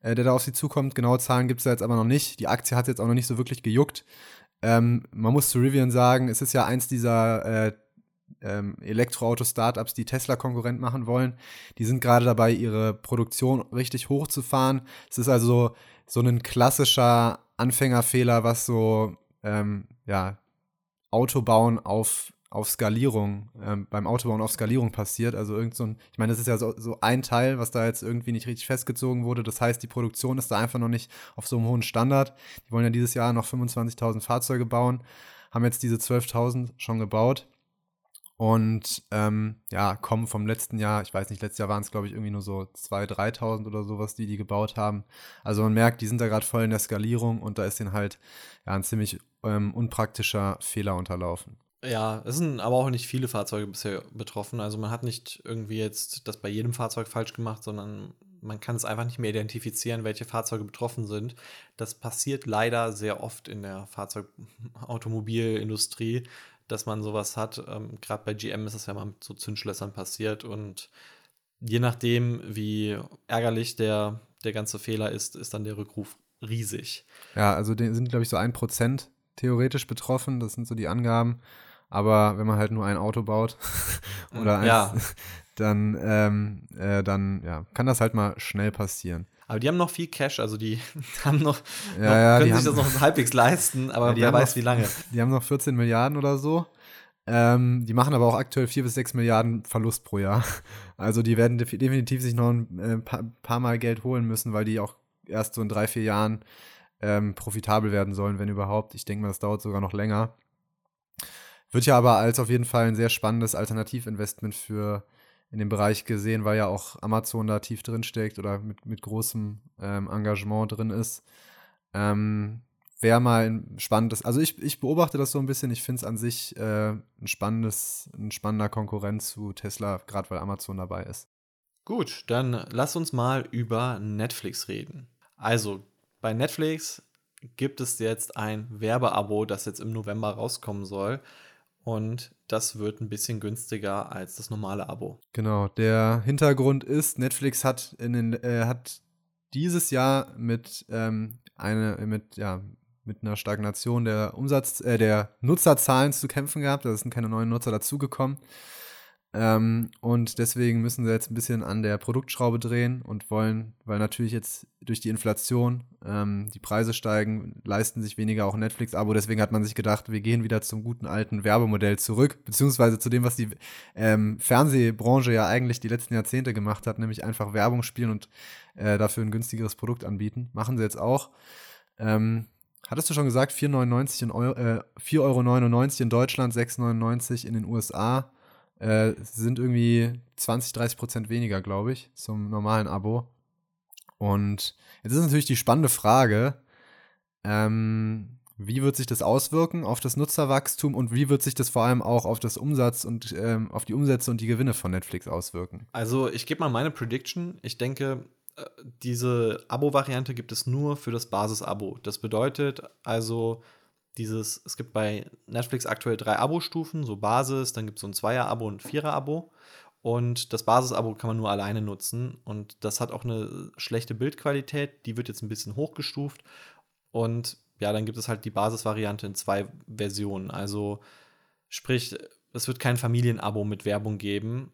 äh, der da auf sie zukommt. Genaue Zahlen gibt es da jetzt aber noch nicht. Die Aktie hat jetzt auch noch nicht so wirklich gejuckt. Ähm, man muss zu Rivian sagen, es ist ja eins dieser äh, ähm, Elektroauto-Startups, die Tesla Konkurrent machen wollen. Die sind gerade dabei, ihre Produktion richtig hochzufahren. Es ist also so ein klassischer Anfängerfehler, was so ähm, ja, Autobauen auf auf Skalierung, ähm, beim Autobauen auf Skalierung passiert. Also irgend so ein, ich meine, das ist ja so, so ein Teil, was da jetzt irgendwie nicht richtig festgezogen wurde. Das heißt, die Produktion ist da einfach noch nicht auf so einem hohen Standard. Die wollen ja dieses Jahr noch 25.000 Fahrzeuge bauen, haben jetzt diese 12.000 schon gebaut. Und ähm, ja, kommen vom letzten Jahr, ich weiß nicht, letztes Jahr waren es, glaube ich, irgendwie nur so 2.000, 3.000 oder sowas, die die gebaut haben. Also man merkt, die sind da gerade voll in der Skalierung und da ist ihnen halt ja, ein ziemlich ähm, unpraktischer Fehler unterlaufen. Ja, es sind aber auch nicht viele Fahrzeuge bisher betroffen. Also man hat nicht irgendwie jetzt das bei jedem Fahrzeug falsch gemacht, sondern man kann es einfach nicht mehr identifizieren, welche Fahrzeuge betroffen sind. Das passiert leider sehr oft in der Fahrzeugautomobilindustrie, dass man sowas hat. Ähm, Gerade bei GM ist es ja mal mit so Zündschlössern passiert und je nachdem, wie ärgerlich der, der ganze Fehler ist, ist dann der Rückruf riesig. Ja, also die sind, glaube ich, so ein Prozent theoretisch betroffen. Das sind so die Angaben. Aber wenn man halt nur ein Auto baut oder eins, ja. dann, ähm, äh, dann ja, kann das halt mal schnell passieren. Aber die haben noch viel Cash, also die haben noch, ja, noch können sich das noch halbwegs leisten, aber wer weiß noch, wie lange. Die haben noch 14 Milliarden oder so. Ähm, die machen aber auch aktuell 4 bis 6 Milliarden Verlust pro Jahr. Also die werden definitiv sich noch ein äh, paar, paar Mal Geld holen müssen, weil die auch erst so in drei, vier Jahren ähm, profitabel werden sollen, wenn überhaupt. Ich denke mal, das dauert sogar noch länger. Wird ja aber als auf jeden Fall ein sehr spannendes Alternativinvestment für in dem Bereich gesehen, weil ja auch Amazon da tief drin steckt oder mit, mit großem ähm, Engagement drin ist. Ähm, Wäre mal ein spannendes, also ich, ich beobachte das so ein bisschen, ich finde es an sich äh, ein spannendes, ein spannender Konkurrent zu Tesla, gerade weil Amazon dabei ist. Gut, dann lass uns mal über Netflix reden. Also, bei Netflix gibt es jetzt ein Werbeabo, das jetzt im November rauskommen soll und das wird ein bisschen günstiger als das normale Abo. Genau, der Hintergrund ist, Netflix hat, in den, äh, hat dieses Jahr mit, ähm, eine, mit, ja, mit einer Stagnation der Umsatz, äh, der Nutzerzahlen zu kämpfen gehabt. Da sind keine neuen Nutzer dazugekommen. Ähm, und deswegen müssen sie jetzt ein bisschen an der Produktschraube drehen und wollen, weil natürlich jetzt durch die Inflation ähm, die Preise steigen, leisten sich weniger auch Netflix-Abo. Deswegen hat man sich gedacht, wir gehen wieder zum guten alten Werbemodell zurück, beziehungsweise zu dem, was die ähm, Fernsehbranche ja eigentlich die letzten Jahrzehnte gemacht hat, nämlich einfach Werbung spielen und äh, dafür ein günstigeres Produkt anbieten. Machen sie jetzt auch. Ähm, hattest du schon gesagt, 4,99 in Euro, äh, 4,99 Euro in Deutschland, 6,99 in den USA äh, sind irgendwie 20, 30 Prozent weniger, glaube ich, zum normalen Abo. Und jetzt ist natürlich die spannende Frage, ähm, Wie wird sich das auswirken auf das Nutzerwachstum und wie wird sich das vor allem auch auf das Umsatz und ähm, auf die Umsätze und die Gewinne von Netflix auswirken? Also ich gebe mal meine Prediction. Ich denke, äh, diese Abo-Variante gibt es nur für das Basis-Abo. Das bedeutet also, dieses, es gibt bei Netflix aktuell drei Abo-Stufen, so Basis, dann gibt es so ein Zweier-Abo und ein Vierer-Abo. Und das Basis-Abo kann man nur alleine nutzen. Und das hat auch eine schlechte Bildqualität. Die wird jetzt ein bisschen hochgestuft. Und ja, dann gibt es halt die Basisvariante in zwei Versionen. Also sprich, es wird kein Familienabo mit Werbung geben.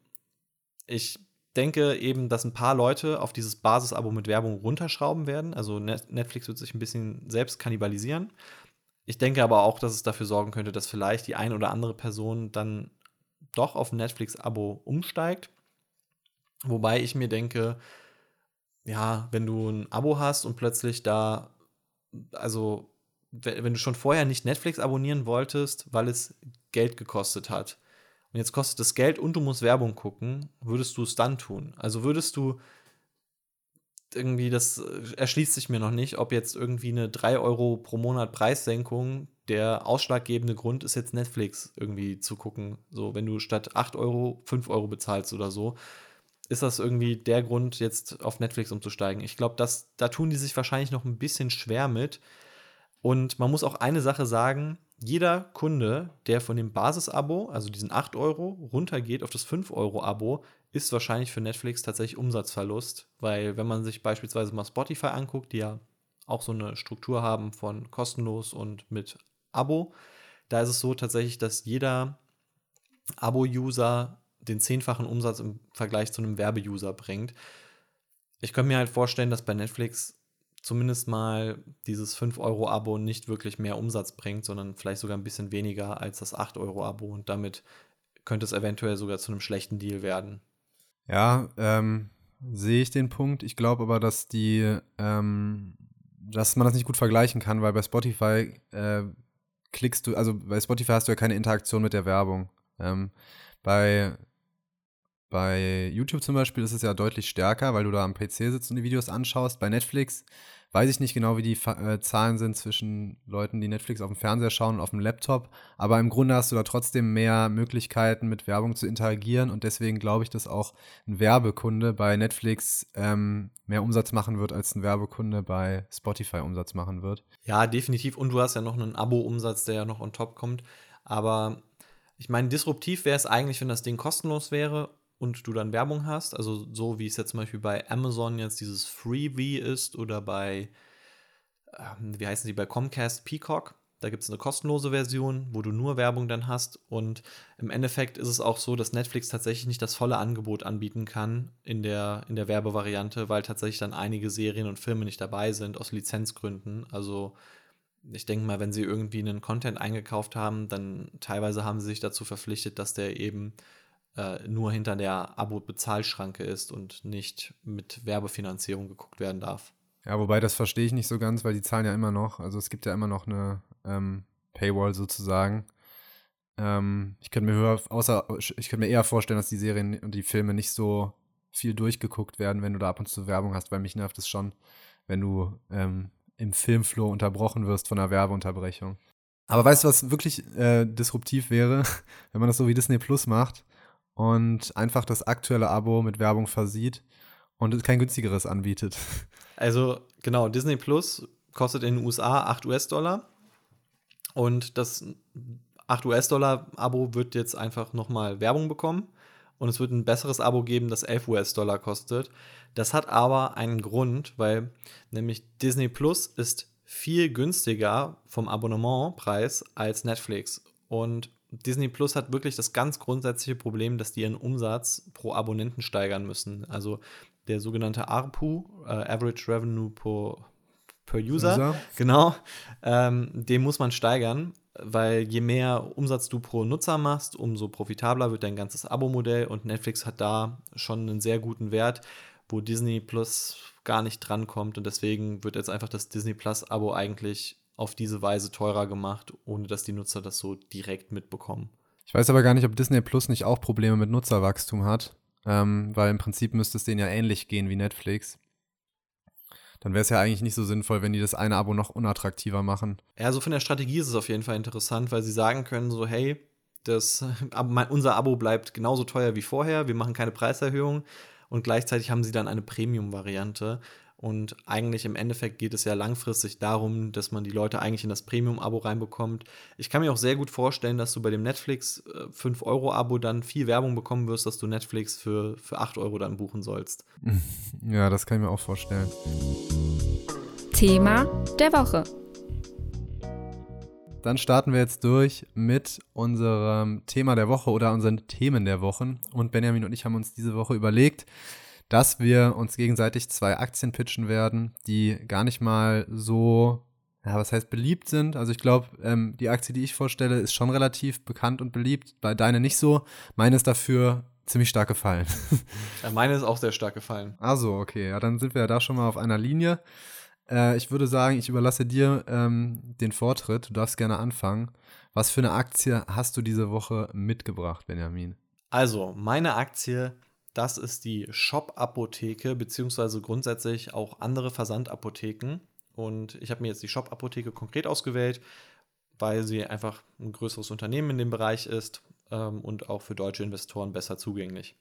Ich denke eben, dass ein paar Leute auf dieses Basisabo mit Werbung runterschrauben werden. Also Netflix wird sich ein bisschen selbst kannibalisieren. Ich denke aber auch, dass es dafür sorgen könnte, dass vielleicht die ein oder andere Person dann doch auf ein Netflix-Abo umsteigt. Wobei ich mir denke, ja, wenn du ein Abo hast und plötzlich da, also wenn du schon vorher nicht Netflix abonnieren wolltest, weil es Geld gekostet hat, und jetzt kostet es Geld und du musst Werbung gucken, würdest du es dann tun? Also würdest du irgendwie, das erschließt sich mir noch nicht, ob jetzt irgendwie eine 3 Euro pro Monat Preissenkung der ausschlaggebende Grund ist, jetzt Netflix irgendwie zu gucken. So, wenn du statt 8 Euro 5 Euro bezahlst oder so, ist das irgendwie der Grund, jetzt auf Netflix umzusteigen. Ich glaube, da tun die sich wahrscheinlich noch ein bisschen schwer mit, und man muss auch eine Sache sagen, jeder Kunde, der von dem Basis-Abo, also diesen 8 Euro, runtergeht auf das 5-Euro-Abo, ist wahrscheinlich für Netflix tatsächlich Umsatzverlust. Weil wenn man sich beispielsweise mal Spotify anguckt, die ja auch so eine Struktur haben von kostenlos und mit Abo, da ist es so tatsächlich, dass jeder Abo-User den zehnfachen Umsatz im Vergleich zu einem Werbe-User bringt. Ich könnte mir halt vorstellen, dass bei Netflix zumindest mal dieses 5-Euro-Abo nicht wirklich mehr Umsatz bringt, sondern vielleicht sogar ein bisschen weniger als das 8-Euro-Abo. Und damit könnte es eventuell sogar zu einem schlechten Deal werden. Ja, ähm, sehe ich den Punkt. Ich glaube aber, dass die, ähm, dass man das nicht gut vergleichen kann, weil bei Spotify äh, klickst du, also bei Spotify hast du ja keine Interaktion mit der Werbung. Ähm, bei bei YouTube zum Beispiel ist es ja deutlich stärker, weil du da am PC sitzt und die Videos anschaust. Bei Netflix weiß ich nicht genau, wie die äh, Zahlen sind zwischen Leuten, die Netflix auf dem Fernseher schauen und auf dem Laptop. Aber im Grunde hast du da trotzdem mehr Möglichkeiten, mit Werbung zu interagieren. Und deswegen glaube ich, dass auch ein Werbekunde bei Netflix ähm, mehr Umsatz machen wird, als ein Werbekunde bei Spotify Umsatz machen wird. Ja, definitiv. Und du hast ja noch einen Abo-Umsatz, der ja noch on top kommt. Aber ich meine, disruptiv wäre es eigentlich, wenn das Ding kostenlos wäre und du dann Werbung hast, also so wie es jetzt zum Beispiel bei Amazon jetzt dieses Freebie ist oder bei, ähm, wie heißen sie, bei Comcast Peacock, da gibt es eine kostenlose Version, wo du nur Werbung dann hast. Und im Endeffekt ist es auch so, dass Netflix tatsächlich nicht das volle Angebot anbieten kann in der, in der Werbevariante, weil tatsächlich dann einige Serien und Filme nicht dabei sind aus Lizenzgründen. Also ich denke mal, wenn sie irgendwie einen Content eingekauft haben, dann teilweise haben sie sich dazu verpflichtet, dass der eben äh, nur hinter der Abo-Bezahlschranke ist und nicht mit Werbefinanzierung geguckt werden darf. Ja, wobei das verstehe ich nicht so ganz, weil die zahlen ja immer noch. Also es gibt ja immer noch eine ähm, Paywall sozusagen. Ähm, ich könnte mir höher, außer ich könnte mir eher vorstellen, dass die Serien und die Filme nicht so viel durchgeguckt werden, wenn du da ab und zu Werbung hast, weil mich nervt es schon, wenn du ähm, im Filmflow unterbrochen wirst von einer Werbeunterbrechung. Aber weißt du, was wirklich äh, disruptiv wäre, wenn man das so wie Disney Plus macht? Und einfach das aktuelle Abo mit Werbung versieht und kein günstigeres anbietet. Also genau, Disney Plus kostet in den USA 8 US-Dollar und das 8 US-Dollar-Abo wird jetzt einfach nochmal Werbung bekommen und es wird ein besseres Abo geben, das 11 US-Dollar kostet. Das hat aber einen Grund, weil nämlich Disney Plus ist viel günstiger vom Abonnementpreis als Netflix. Und Disney Plus hat wirklich das ganz grundsätzliche Problem, dass die ihren Umsatz pro Abonnenten steigern müssen. Also der sogenannte ARPU, äh, Average Revenue per, per User, User. genau, ähm, den muss man steigern, weil je mehr Umsatz du pro Nutzer machst, umso profitabler wird dein ganzes Abo-Modell und Netflix hat da schon einen sehr guten Wert, wo Disney Plus gar nicht drankommt und deswegen wird jetzt einfach das Disney Plus-Abo eigentlich auf diese Weise teurer gemacht, ohne dass die Nutzer das so direkt mitbekommen. Ich weiß aber gar nicht, ob Disney Plus nicht auch Probleme mit Nutzerwachstum hat, ähm, weil im Prinzip müsste es denen ja ähnlich gehen wie Netflix. dann wäre es ja eigentlich nicht so sinnvoll, wenn die das eine Abo noch unattraktiver machen. Ja, so von der Strategie ist es auf jeden Fall interessant, weil sie sagen können so, hey, das, unser Abo bleibt genauso teuer wie vorher, wir machen keine Preiserhöhung und gleichzeitig haben sie dann eine Premium-Variante. Und eigentlich im Endeffekt geht es ja langfristig darum, dass man die Leute eigentlich in das Premium-Abo reinbekommt. Ich kann mir auch sehr gut vorstellen, dass du bei dem Netflix 5-Euro-Abo äh, dann viel Werbung bekommen wirst, dass du Netflix für, für 8 Euro dann buchen sollst. Ja, das kann ich mir auch vorstellen. Thema der Woche. Dann starten wir jetzt durch mit unserem Thema der Woche oder unseren Themen der Wochen. Und Benjamin und ich haben uns diese Woche überlegt, dass wir uns gegenseitig zwei Aktien pitchen werden, die gar nicht mal so, ja, was heißt beliebt sind. Also ich glaube, ähm, die Aktie, die ich vorstelle, ist schon relativ bekannt und beliebt. Bei deine nicht so. Meine ist dafür ziemlich stark gefallen. Ja, meine ist auch sehr stark gefallen. Also, okay, ja, dann sind wir ja da schon mal auf einer Linie. Äh, ich würde sagen, ich überlasse dir ähm, den Vortritt. Du darfst gerne anfangen. Was für eine Aktie hast du diese Woche mitgebracht, Benjamin? Also, meine Aktie das ist die Shop-Apotheke, beziehungsweise grundsätzlich auch andere Versandapotheken. Und ich habe mir jetzt die Shop-Apotheke konkret ausgewählt, weil sie einfach ein größeres Unternehmen in dem Bereich ist ähm, und auch für deutsche Investoren besser zugänglich.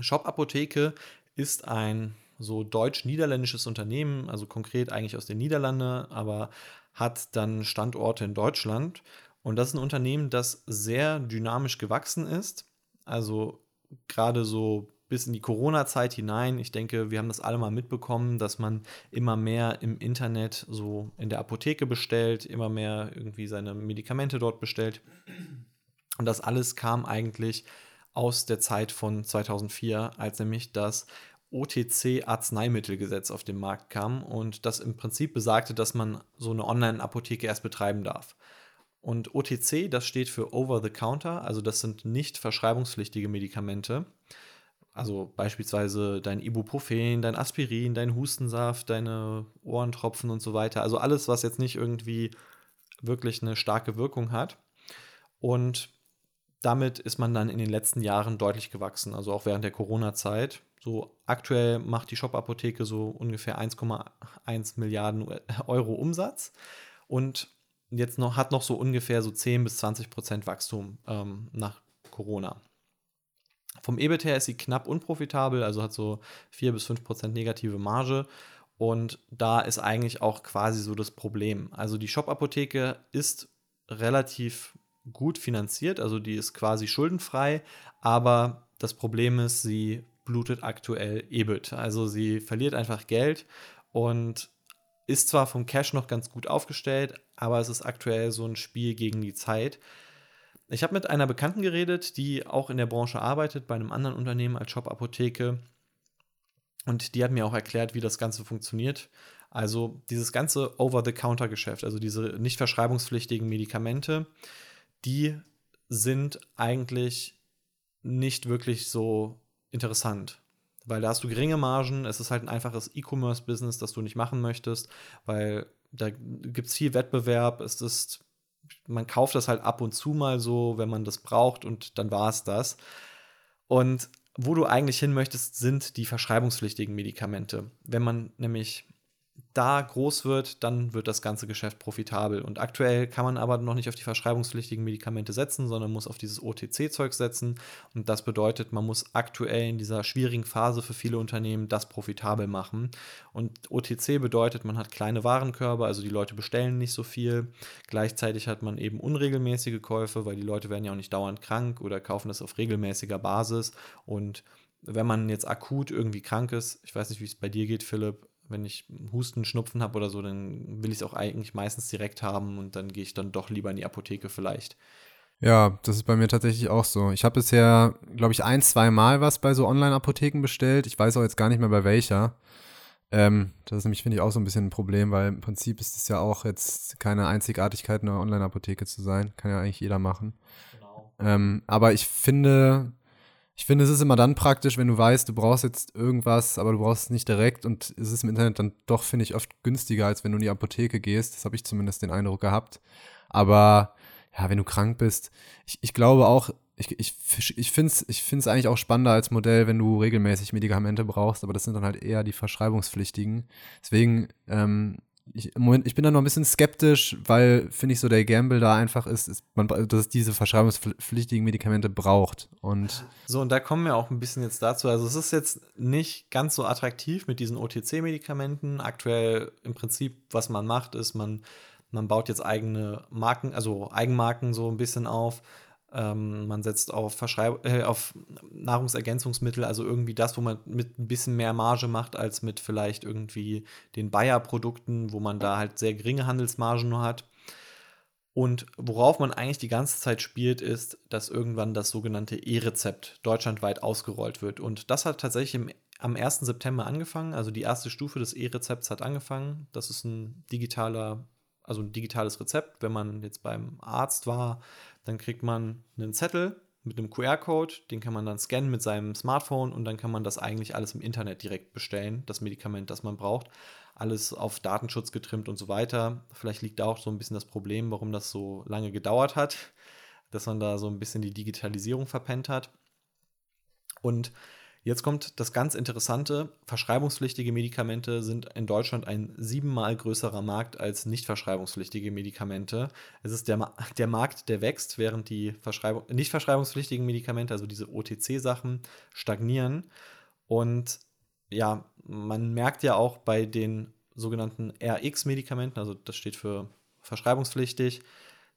Shop-Apotheke ist ein so deutsch-niederländisches Unternehmen, also konkret eigentlich aus den Niederlanden, aber hat dann Standorte in Deutschland. Und das ist ein Unternehmen, das sehr dynamisch gewachsen ist. Also gerade so bis in die Corona-Zeit hinein, ich denke, wir haben das alle mal mitbekommen, dass man immer mehr im Internet so in der Apotheke bestellt, immer mehr irgendwie seine Medikamente dort bestellt. Und das alles kam eigentlich aus der Zeit von 2004, als nämlich das OTC-Arzneimittelgesetz auf den Markt kam und das im Prinzip besagte, dass man so eine Online-Apotheke erst betreiben darf. Und OTC, das steht für Over the Counter, also das sind nicht verschreibungspflichtige Medikamente. Also beispielsweise dein Ibuprofen, dein Aspirin, dein Hustensaft, deine Ohrentropfen und so weiter. Also alles, was jetzt nicht irgendwie wirklich eine starke Wirkung hat. Und damit ist man dann in den letzten Jahren deutlich gewachsen, also auch während der Corona-Zeit. So aktuell macht die Shop-Apotheke so ungefähr 1,1 Milliarden Euro Umsatz. Und jetzt noch, hat noch so ungefähr so 10 bis 20 Prozent Wachstum ähm, nach Corona. Vom EBIT her ist sie knapp unprofitabel, also hat so 4 bis 5 Prozent negative Marge. Und da ist eigentlich auch quasi so das Problem. Also die Shop-Apotheke ist relativ gut finanziert, also die ist quasi schuldenfrei, aber das Problem ist, sie blutet aktuell EBIT. Also sie verliert einfach Geld und ist zwar vom Cash noch ganz gut aufgestellt, aber es ist aktuell so ein Spiel gegen die Zeit. Ich habe mit einer Bekannten geredet, die auch in der Branche arbeitet, bei einem anderen Unternehmen als Shop-Apotheke. Und die hat mir auch erklärt, wie das Ganze funktioniert. Also dieses ganze Over-the-Counter-Geschäft, also diese nicht verschreibungspflichtigen Medikamente, die sind eigentlich nicht wirklich so interessant weil da hast du geringe Margen. Es ist halt ein einfaches E-Commerce-Business, das du nicht machen möchtest, weil da gibt es viel Wettbewerb. Es ist, man kauft das halt ab und zu mal so, wenn man das braucht und dann war es das. Und wo du eigentlich hin möchtest, sind die verschreibungspflichtigen Medikamente. Wenn man nämlich da groß wird, dann wird das ganze Geschäft profitabel. Und aktuell kann man aber noch nicht auf die verschreibungspflichtigen Medikamente setzen, sondern muss auf dieses OTC-Zeug setzen. Und das bedeutet, man muss aktuell in dieser schwierigen Phase für viele Unternehmen das profitabel machen. Und OTC bedeutet, man hat kleine Warenkörbe, also die Leute bestellen nicht so viel. Gleichzeitig hat man eben unregelmäßige Käufe, weil die Leute werden ja auch nicht dauernd krank oder kaufen das auf regelmäßiger Basis. Und wenn man jetzt akut irgendwie krank ist, ich weiß nicht, wie es bei dir geht, Philipp, wenn ich Husten, Schnupfen habe oder so, dann will ich es auch eigentlich meistens direkt haben und dann gehe ich dann doch lieber in die Apotheke vielleicht. Ja, das ist bei mir tatsächlich auch so. Ich habe bisher, glaube ich, ein, zwei Mal was bei so Online-Apotheken bestellt. Ich weiß auch jetzt gar nicht mehr bei welcher. Ähm, das ist nämlich, finde ich, auch so ein bisschen ein Problem, weil im Prinzip ist es ja auch jetzt keine Einzigartigkeit, eine Online-Apotheke zu sein. Kann ja eigentlich jeder machen. Genau. Ähm, aber ich finde, ich finde, es ist immer dann praktisch, wenn du weißt, du brauchst jetzt irgendwas, aber du brauchst es nicht direkt und es ist im Internet dann doch, finde ich, oft günstiger, als wenn du in die Apotheke gehst. Das habe ich zumindest den Eindruck gehabt. Aber ja, wenn du krank bist, ich, ich glaube auch, ich, ich, ich finde es ich find's eigentlich auch spannender als Modell, wenn du regelmäßig Medikamente brauchst, aber das sind dann halt eher die verschreibungspflichtigen. Deswegen, ähm, ich, Moment, ich bin da noch ein bisschen skeptisch, weil, finde ich, so der Gamble da einfach ist, ist man, dass es diese verschreibungspflichtigen Medikamente braucht. Und so, und da kommen wir auch ein bisschen jetzt dazu. Also, es ist jetzt nicht ganz so attraktiv mit diesen OTC-Medikamenten. Aktuell im Prinzip, was man macht, ist, man, man baut jetzt eigene Marken, also Eigenmarken so ein bisschen auf ähm, man setzt auf, äh, auf Nahrungsergänzungsmittel, also irgendwie das, wo man mit ein bisschen mehr Marge macht, als mit vielleicht irgendwie den Bayer-Produkten, wo man da halt sehr geringe Handelsmargen nur hat. Und worauf man eigentlich die ganze Zeit spielt, ist, dass irgendwann das sogenannte E-Rezept deutschlandweit ausgerollt wird. Und das hat tatsächlich im, am 1. September angefangen. Also die erste Stufe des E-Rezepts hat angefangen. Das ist ein digitaler, also ein digitales Rezept. Wenn man jetzt beim Arzt war, dann kriegt man einen Zettel mit einem QR-Code, den kann man dann scannen mit seinem Smartphone und dann kann man das eigentlich alles im Internet direkt bestellen, das Medikament, das man braucht. Alles auf Datenschutz getrimmt und so weiter. Vielleicht liegt da auch so ein bisschen das Problem, warum das so lange gedauert hat, dass man da so ein bisschen die Digitalisierung verpennt hat. Und Jetzt kommt das ganz Interessante. Verschreibungspflichtige Medikamente sind in Deutschland ein siebenmal größerer Markt als nicht verschreibungspflichtige Medikamente. Es ist der, der Markt, der wächst, während die Verschreibung, nicht verschreibungspflichtigen Medikamente, also diese OTC-Sachen, stagnieren. Und ja, man merkt ja auch bei den sogenannten RX-Medikamenten, also das steht für verschreibungspflichtig,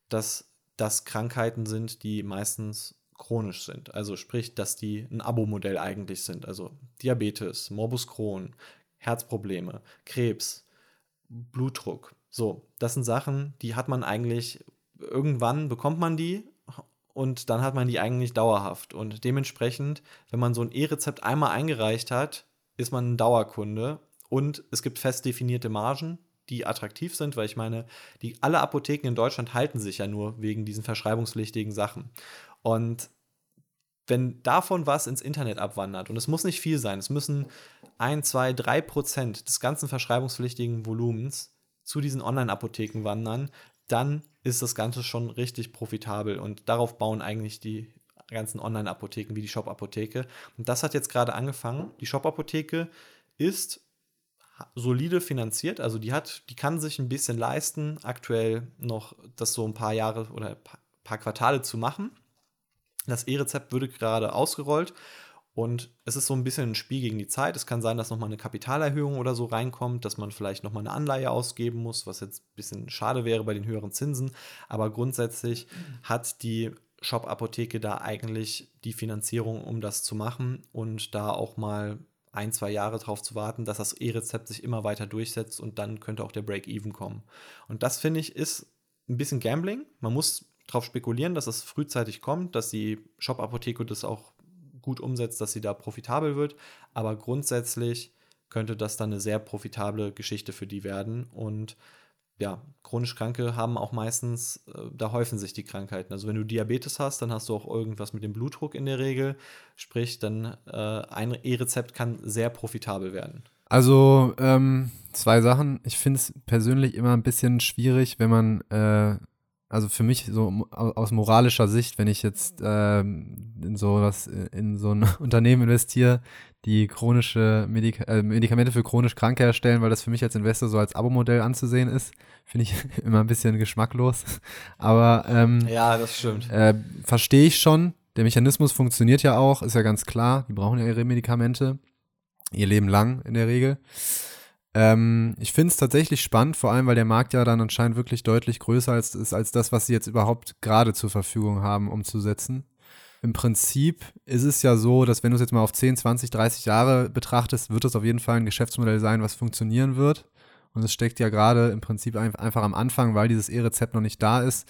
dass das Krankheiten sind, die meistens chronisch sind. Also sprich, dass die ein Abo-Modell eigentlich sind. Also Diabetes, Morbus Crohn, Herzprobleme, Krebs, Blutdruck. So, das sind Sachen, die hat man eigentlich, irgendwann bekommt man die und dann hat man die eigentlich dauerhaft. Und dementsprechend, wenn man so ein E-Rezept einmal eingereicht hat, ist man ein Dauerkunde und es gibt fest definierte Margen, die attraktiv sind, weil ich meine, die, alle Apotheken in Deutschland halten sich ja nur wegen diesen verschreibungspflichtigen Sachen. Und wenn davon was ins Internet abwandert, und es muss nicht viel sein, es müssen ein, zwei, drei Prozent des ganzen verschreibungspflichtigen Volumens zu diesen Online-Apotheken wandern, dann ist das Ganze schon richtig profitabel. Und darauf bauen eigentlich die ganzen Online-Apotheken wie die Shop-Apotheke. Und das hat jetzt gerade angefangen. Die Shop-Apotheke ist solide finanziert, also die hat, die kann sich ein bisschen leisten, aktuell noch das so ein paar Jahre oder ein paar Quartale zu machen. Das E-Rezept würde gerade ausgerollt und es ist so ein bisschen ein Spiel gegen die Zeit. Es kann sein, dass nochmal eine Kapitalerhöhung oder so reinkommt, dass man vielleicht nochmal eine Anleihe ausgeben muss, was jetzt ein bisschen schade wäre bei den höheren Zinsen. Aber grundsätzlich hat die Shop-Apotheke da eigentlich die Finanzierung, um das zu machen und da auch mal ein, zwei Jahre darauf zu warten, dass das E-Rezept sich immer weiter durchsetzt und dann könnte auch der Break-Even kommen. Und das finde ich ist ein bisschen Gambling. Man muss darauf spekulieren, dass es frühzeitig kommt, dass die Shop-Apotheke das auch gut umsetzt, dass sie da profitabel wird. Aber grundsätzlich könnte das dann eine sehr profitable Geschichte für die werden. Und ja, chronisch Kranke haben auch meistens, äh, da häufen sich die Krankheiten. Also wenn du Diabetes hast, dann hast du auch irgendwas mit dem Blutdruck in der Regel. Sprich, dann äh, ein E-Rezept kann sehr profitabel werden. Also ähm, zwei Sachen. Ich finde es persönlich immer ein bisschen schwierig, wenn man äh, also für mich so aus moralischer Sicht, wenn ich jetzt ähm, in so was in so ein Unternehmen investiere, die chronische Medika äh, Medikamente für chronisch Kranke herstellen, weil das für mich als Investor so als Abo-Modell anzusehen ist, finde ich immer ein bisschen geschmacklos. Aber ähm, ja, das stimmt. Äh, Verstehe ich schon. Der Mechanismus funktioniert ja auch, ist ja ganz klar. Die brauchen ja ihre Medikamente ihr Leben lang in der Regel. Ähm, ich finde es tatsächlich spannend, vor allem weil der Markt ja dann anscheinend wirklich deutlich größer ist, ist als das, was sie jetzt überhaupt gerade zur Verfügung haben, umzusetzen. Im Prinzip ist es ja so, dass wenn du es jetzt mal auf 10, 20, 30 Jahre betrachtest, wird das auf jeden Fall ein Geschäftsmodell sein, was funktionieren wird. Und es steckt ja gerade im Prinzip einfach am Anfang, weil dieses E-Rezept noch nicht da ist.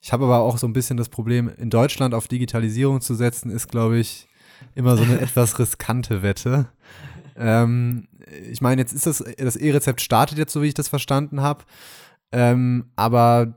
Ich habe aber auch so ein bisschen das Problem, in Deutschland auf Digitalisierung zu setzen, ist, glaube ich, immer so eine etwas riskante Wette. Ähm, ich meine, jetzt ist das, das E-Rezept startet jetzt, so wie ich das verstanden habe. Ähm, aber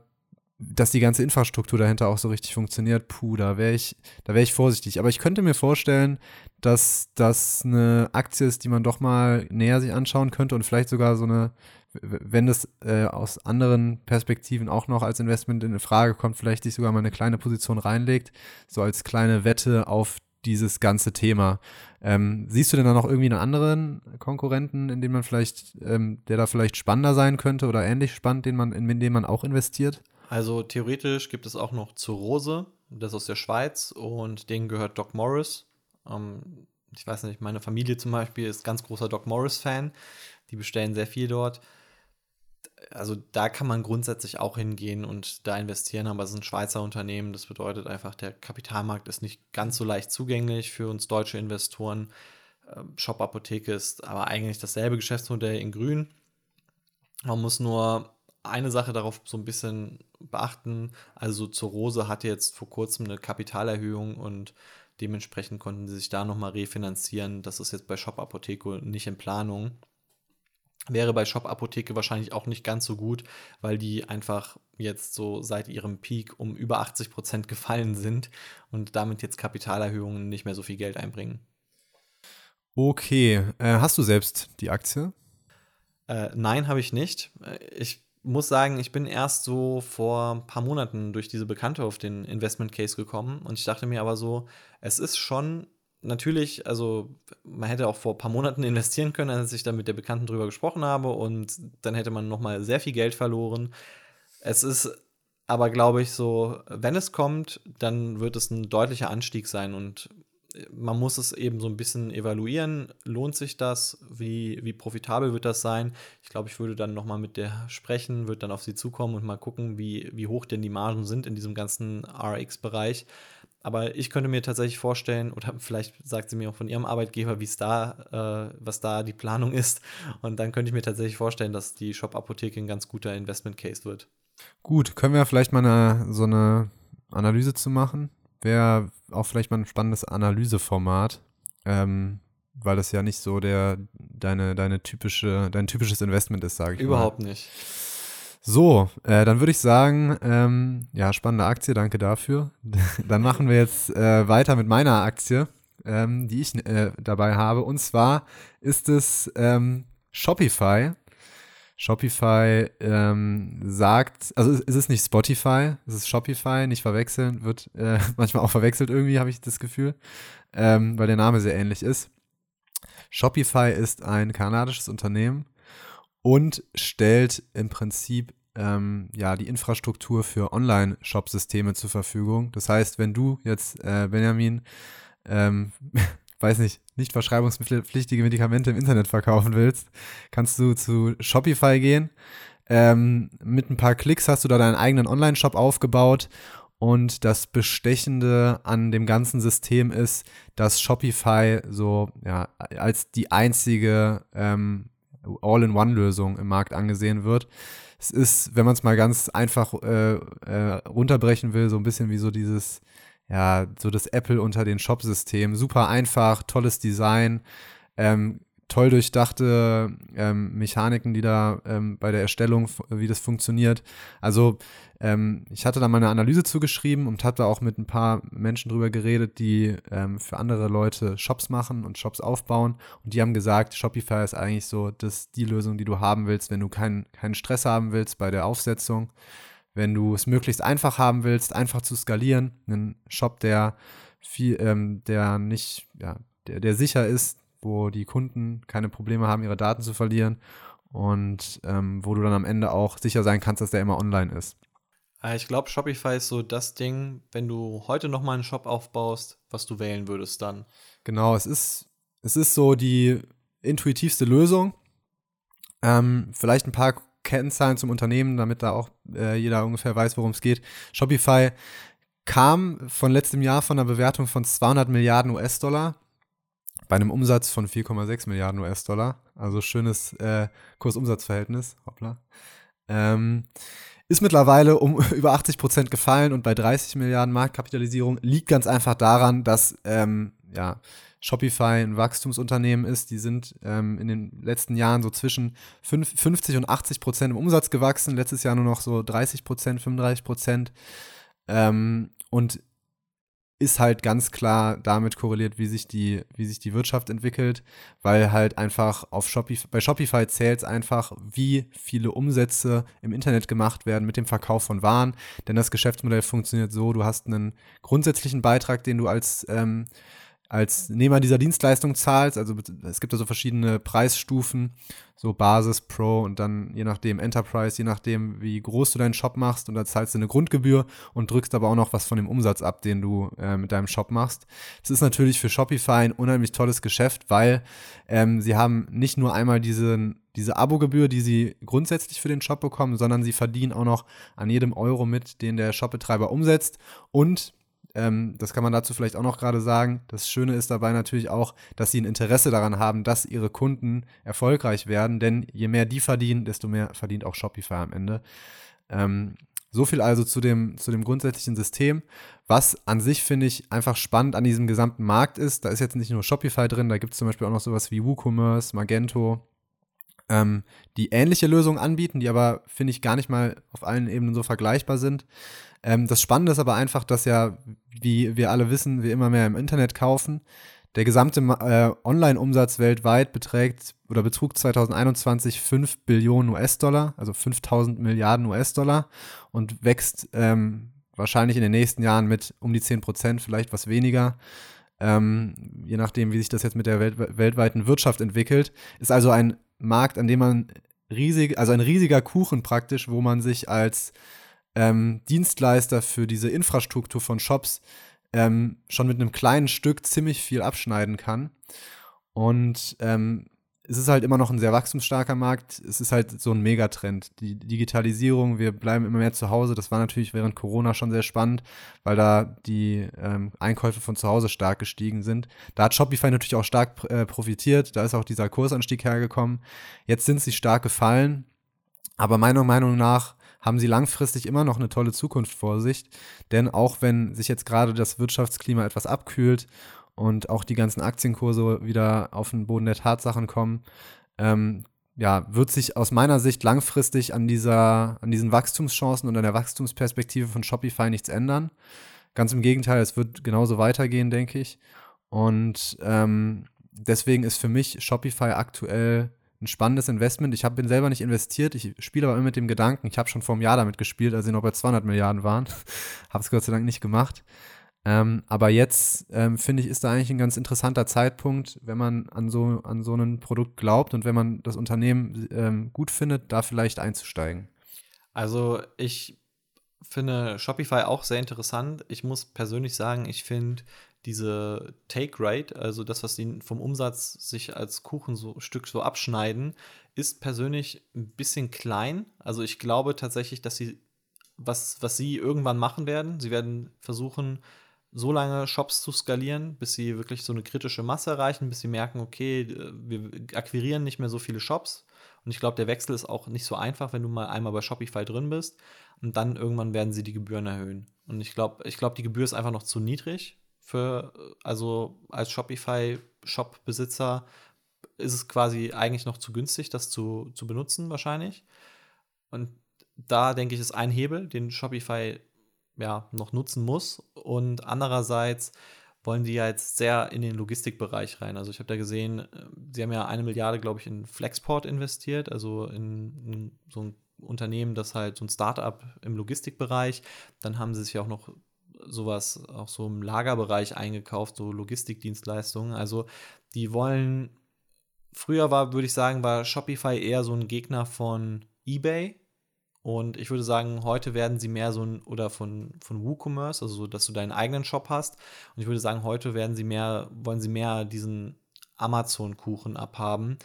dass die ganze Infrastruktur dahinter auch so richtig funktioniert, puh, da wäre ich, da ich vorsichtig. Aber ich könnte mir vorstellen, dass das eine Aktie ist, die man doch mal näher sich anschauen könnte und vielleicht sogar so eine, wenn das äh, aus anderen Perspektiven auch noch als Investment in Frage kommt, vielleicht sich sogar mal eine kleine Position reinlegt, so als kleine Wette auf dieses ganze Thema. Ähm, siehst du denn da noch irgendwie einen anderen Konkurrenten, in den man vielleicht, ähm, der da vielleicht spannender sein könnte oder ähnlich spannend, den man, in, in den man auch investiert? Also theoretisch gibt es auch noch Zurose, das ist aus der Schweiz und denen gehört Doc Morris. Ähm, ich weiß nicht, meine Familie zum Beispiel ist ganz großer Doc Morris-Fan. Die bestellen sehr viel dort. Also da kann man grundsätzlich auch hingehen und da investieren, aber es ist ein Schweizer Unternehmen. Das bedeutet einfach, der Kapitalmarkt ist nicht ganz so leicht zugänglich für uns deutsche Investoren. Ähm, Shop Apotheke ist aber eigentlich dasselbe Geschäftsmodell in Grün. Man muss nur eine Sache darauf so ein bisschen beachten. Also zur Rose hatte jetzt vor kurzem eine Kapitalerhöhung und dementsprechend konnten sie sich da nochmal refinanzieren. Das ist jetzt bei Shop Apotheke nicht in Planung. Wäre bei Shop Apotheke wahrscheinlich auch nicht ganz so gut, weil die einfach jetzt so seit ihrem Peak um über 80 Prozent gefallen sind und damit jetzt Kapitalerhöhungen nicht mehr so viel Geld einbringen. Okay, äh, hast du selbst die Aktie? Äh, nein, habe ich nicht. Äh, ich muss sagen, ich bin erst so vor ein paar Monaten durch diese Bekannte auf den Investment Case gekommen und ich dachte mir aber so, es ist schon natürlich, also man hätte auch vor ein paar Monaten investieren können, als ich dann mit der Bekannten drüber gesprochen habe und dann hätte man nochmal sehr viel Geld verloren. Es ist aber, glaube ich, so, wenn es kommt, dann wird es ein deutlicher Anstieg sein und man muss es eben so ein bisschen evaluieren. Lohnt sich das? Wie, wie profitabel wird das sein? Ich glaube, ich würde dann nochmal mit der sprechen, würde dann auf sie zukommen und mal gucken, wie, wie hoch denn die Margen sind in diesem ganzen RX-Bereich. Aber ich könnte mir tatsächlich vorstellen, oder vielleicht sagt sie mir auch von ihrem Arbeitgeber, wie es da, äh, was da die Planung ist. Und dann könnte ich mir tatsächlich vorstellen, dass die Shop-Apotheke ein ganz guter Investment-Case wird. Gut, können wir vielleicht mal eine, so eine Analyse zu machen? wäre auch vielleicht mal ein spannendes Analyseformat, ähm, weil das ja nicht so der deine deine typische dein typisches Investment ist, sage ich Überhaupt mal. nicht. So, äh, dann würde ich sagen, ähm, ja, spannende Aktie, danke dafür. dann machen wir jetzt äh, weiter mit meiner Aktie, ähm, die ich äh, dabei habe. Und zwar ist es ähm, Shopify. Shopify ähm, sagt, also es ist nicht Spotify, es ist Shopify, nicht verwechseln, wird äh, manchmal auch verwechselt irgendwie, habe ich das Gefühl, ähm, weil der Name sehr ähnlich ist. Shopify ist ein kanadisches Unternehmen und stellt im Prinzip ähm, ja die Infrastruktur für Online-Shop-Systeme zur Verfügung. Das heißt, wenn du jetzt, äh, Benjamin, ähm, weiß nicht, nicht verschreibungspflichtige Medikamente im Internet verkaufen willst, kannst du zu Shopify gehen. Ähm, mit ein paar Klicks hast du da deinen eigenen Online-Shop aufgebaut und das Bestechende an dem ganzen System ist, dass Shopify so ja, als die einzige ähm, All-in-One-Lösung im Markt angesehen wird. Es ist, wenn man es mal ganz einfach äh, äh, runterbrechen will, so ein bisschen wie so dieses ja, so das Apple unter den Shop-Systemen. Super einfach, tolles Design, ähm, toll durchdachte ähm, Mechaniken, die da ähm, bei der Erstellung, wie das funktioniert. Also ähm, ich hatte da mal eine Analyse zugeschrieben und hatte auch mit ein paar Menschen drüber geredet, die ähm, für andere Leute Shops machen und Shops aufbauen. Und die haben gesagt, Shopify ist eigentlich so das, die Lösung, die du haben willst, wenn du keinen keinen Stress haben willst bei der Aufsetzung wenn du es möglichst einfach haben willst, einfach zu skalieren, einen Shop, der viel, ähm, der nicht, ja, der, der sicher ist, wo die Kunden keine Probleme haben, ihre Daten zu verlieren und ähm, wo du dann am Ende auch sicher sein kannst, dass der immer online ist. Äh, ich glaube, Shopify ist so das Ding, wenn du heute noch mal einen Shop aufbaust, was du wählen würdest dann. Genau, es ist, es ist so die intuitivste Lösung. Ähm, vielleicht ein paar Kennzahlen zum Unternehmen, damit da auch äh, jeder ungefähr weiß, worum es geht. Shopify kam von letztem Jahr von einer Bewertung von 200 Milliarden US-Dollar bei einem Umsatz von 4,6 Milliarden US-Dollar. Also schönes äh, Kursumsatzverhältnis. Hoppla. Ähm, ist mittlerweile um über 80 Prozent gefallen und bei 30 Milliarden Marktkapitalisierung liegt ganz einfach daran, dass ähm, ja, Shopify ein Wachstumsunternehmen ist. Die sind ähm, in den letzten Jahren so zwischen 5, 50 und 80 Prozent im Umsatz gewachsen. Letztes Jahr nur noch so 30 Prozent, 35 Prozent. Ähm, und ist halt ganz klar damit korreliert, wie sich die, wie sich die Wirtschaft entwickelt, weil halt einfach auf Shopify, bei Shopify zählt es einfach, wie viele Umsätze im Internet gemacht werden mit dem Verkauf von Waren. Denn das Geschäftsmodell funktioniert so, du hast einen grundsätzlichen Beitrag, den du als ähm, als Nehmer dieser Dienstleistung zahlst. Also es gibt da so verschiedene Preisstufen, so Basis, Pro und dann je nachdem Enterprise, je nachdem, wie groß du deinen Shop machst. Und da zahlst du eine Grundgebühr und drückst aber auch noch was von dem Umsatz ab, den du äh, mit deinem Shop machst. Das ist natürlich für Shopify ein unheimlich tolles Geschäft, weil ähm, sie haben nicht nur einmal diese, diese Abogebühr, die sie grundsätzlich für den Shop bekommen, sondern sie verdienen auch noch an jedem Euro mit, den der Shopbetreiber umsetzt. Und ähm, das kann man dazu vielleicht auch noch gerade sagen. Das Schöne ist dabei natürlich auch, dass sie ein Interesse daran haben, dass ihre Kunden erfolgreich werden, denn je mehr die verdienen, desto mehr verdient auch Shopify am Ende. Ähm, so viel also zu dem, zu dem grundsätzlichen System. Was an sich, finde ich, einfach spannend an diesem gesamten Markt ist, da ist jetzt nicht nur Shopify drin, da gibt es zum Beispiel auch noch sowas wie WooCommerce, Magento, ähm, die ähnliche Lösungen anbieten, die aber, finde ich, gar nicht mal auf allen Ebenen so vergleichbar sind. Ähm, das Spannende ist aber einfach, dass ja, wie wir alle wissen, wir immer mehr im Internet kaufen. Der gesamte äh, Online-Umsatz weltweit beträgt oder betrug 2021 5 Billionen US-Dollar, also 5000 Milliarden US-Dollar und wächst ähm, wahrscheinlich in den nächsten Jahren mit um die 10 Prozent, vielleicht was weniger. Ähm, je nachdem, wie sich das jetzt mit der Welt weltweiten Wirtschaft entwickelt, ist also ein Markt, an dem man riesig, also ein riesiger Kuchen praktisch, wo man sich als ähm, Dienstleister für diese Infrastruktur von Shops ähm, schon mit einem kleinen Stück ziemlich viel abschneiden kann. Und ähm, es ist halt immer noch ein sehr wachstumsstarker Markt. Es ist halt so ein Megatrend. Die Digitalisierung, wir bleiben immer mehr zu Hause. Das war natürlich während Corona schon sehr spannend, weil da die ähm, Einkäufe von zu Hause stark gestiegen sind. Da hat Shopify natürlich auch stark äh, profitiert. Da ist auch dieser Kursanstieg hergekommen. Jetzt sind sie stark gefallen. Aber meiner Meinung nach haben sie langfristig immer noch eine tolle Zukunft vor sich. Denn auch wenn sich jetzt gerade das Wirtschaftsklima etwas abkühlt und auch die ganzen Aktienkurse wieder auf den Boden der Tatsachen kommen, ähm, ja, wird sich aus meiner Sicht langfristig an dieser, an diesen Wachstumschancen und an der Wachstumsperspektive von Shopify nichts ändern. Ganz im Gegenteil, es wird genauso weitergehen, denke ich. Und ähm, deswegen ist für mich Shopify aktuell ein spannendes Investment. Ich hab, bin selber nicht investiert, ich spiele aber immer mit dem Gedanken, ich habe schon vor einem Jahr damit gespielt, als sie noch bei 200 Milliarden waren. habe es Gott sei Dank nicht gemacht. Ähm, aber jetzt ähm, finde ich, ist da eigentlich ein ganz interessanter Zeitpunkt, wenn man an so, an so ein Produkt glaubt und wenn man das Unternehmen ähm, gut findet, da vielleicht einzusteigen. Also ich finde Shopify auch sehr interessant. Ich muss persönlich sagen, ich finde diese Take Rate, also das, was sie vom Umsatz sich als Kuchen so so abschneiden, ist persönlich ein bisschen klein. Also ich glaube tatsächlich, dass sie was, was sie irgendwann machen werden. Sie werden versuchen, so lange Shops zu skalieren, bis sie wirklich so eine kritische Masse erreichen, bis sie merken, okay, wir akquirieren nicht mehr so viele Shops. Und ich glaube, der Wechsel ist auch nicht so einfach, wenn du mal einmal bei Shopify drin bist. Und dann irgendwann werden sie die Gebühren erhöhen. Und ich glaube, ich glaube, die Gebühr ist einfach noch zu niedrig für, also als Shopify-Shop-Besitzer ist es quasi eigentlich noch zu günstig, das zu, zu benutzen, wahrscheinlich. Und da denke ich, ist ein Hebel, den Shopify ja, noch nutzen muss. Und andererseits wollen die ja jetzt sehr in den Logistikbereich rein. Also ich habe da gesehen, äh, sie haben ja eine Milliarde, glaube ich, in Flexport investiert, also in, in so ein Unternehmen, das halt so ein Startup im Logistikbereich. Dann haben sie sich auch noch sowas auch so im Lagerbereich eingekauft, so Logistikdienstleistungen. Also die wollen, früher war, würde ich sagen, war Shopify eher so ein Gegner von eBay, und ich würde sagen, heute werden sie mehr so ein, oder von, von WooCommerce, also so, dass du deinen eigenen Shop hast. Und ich würde sagen, heute werden sie mehr, wollen sie mehr diesen Amazon-Kuchen abhaben.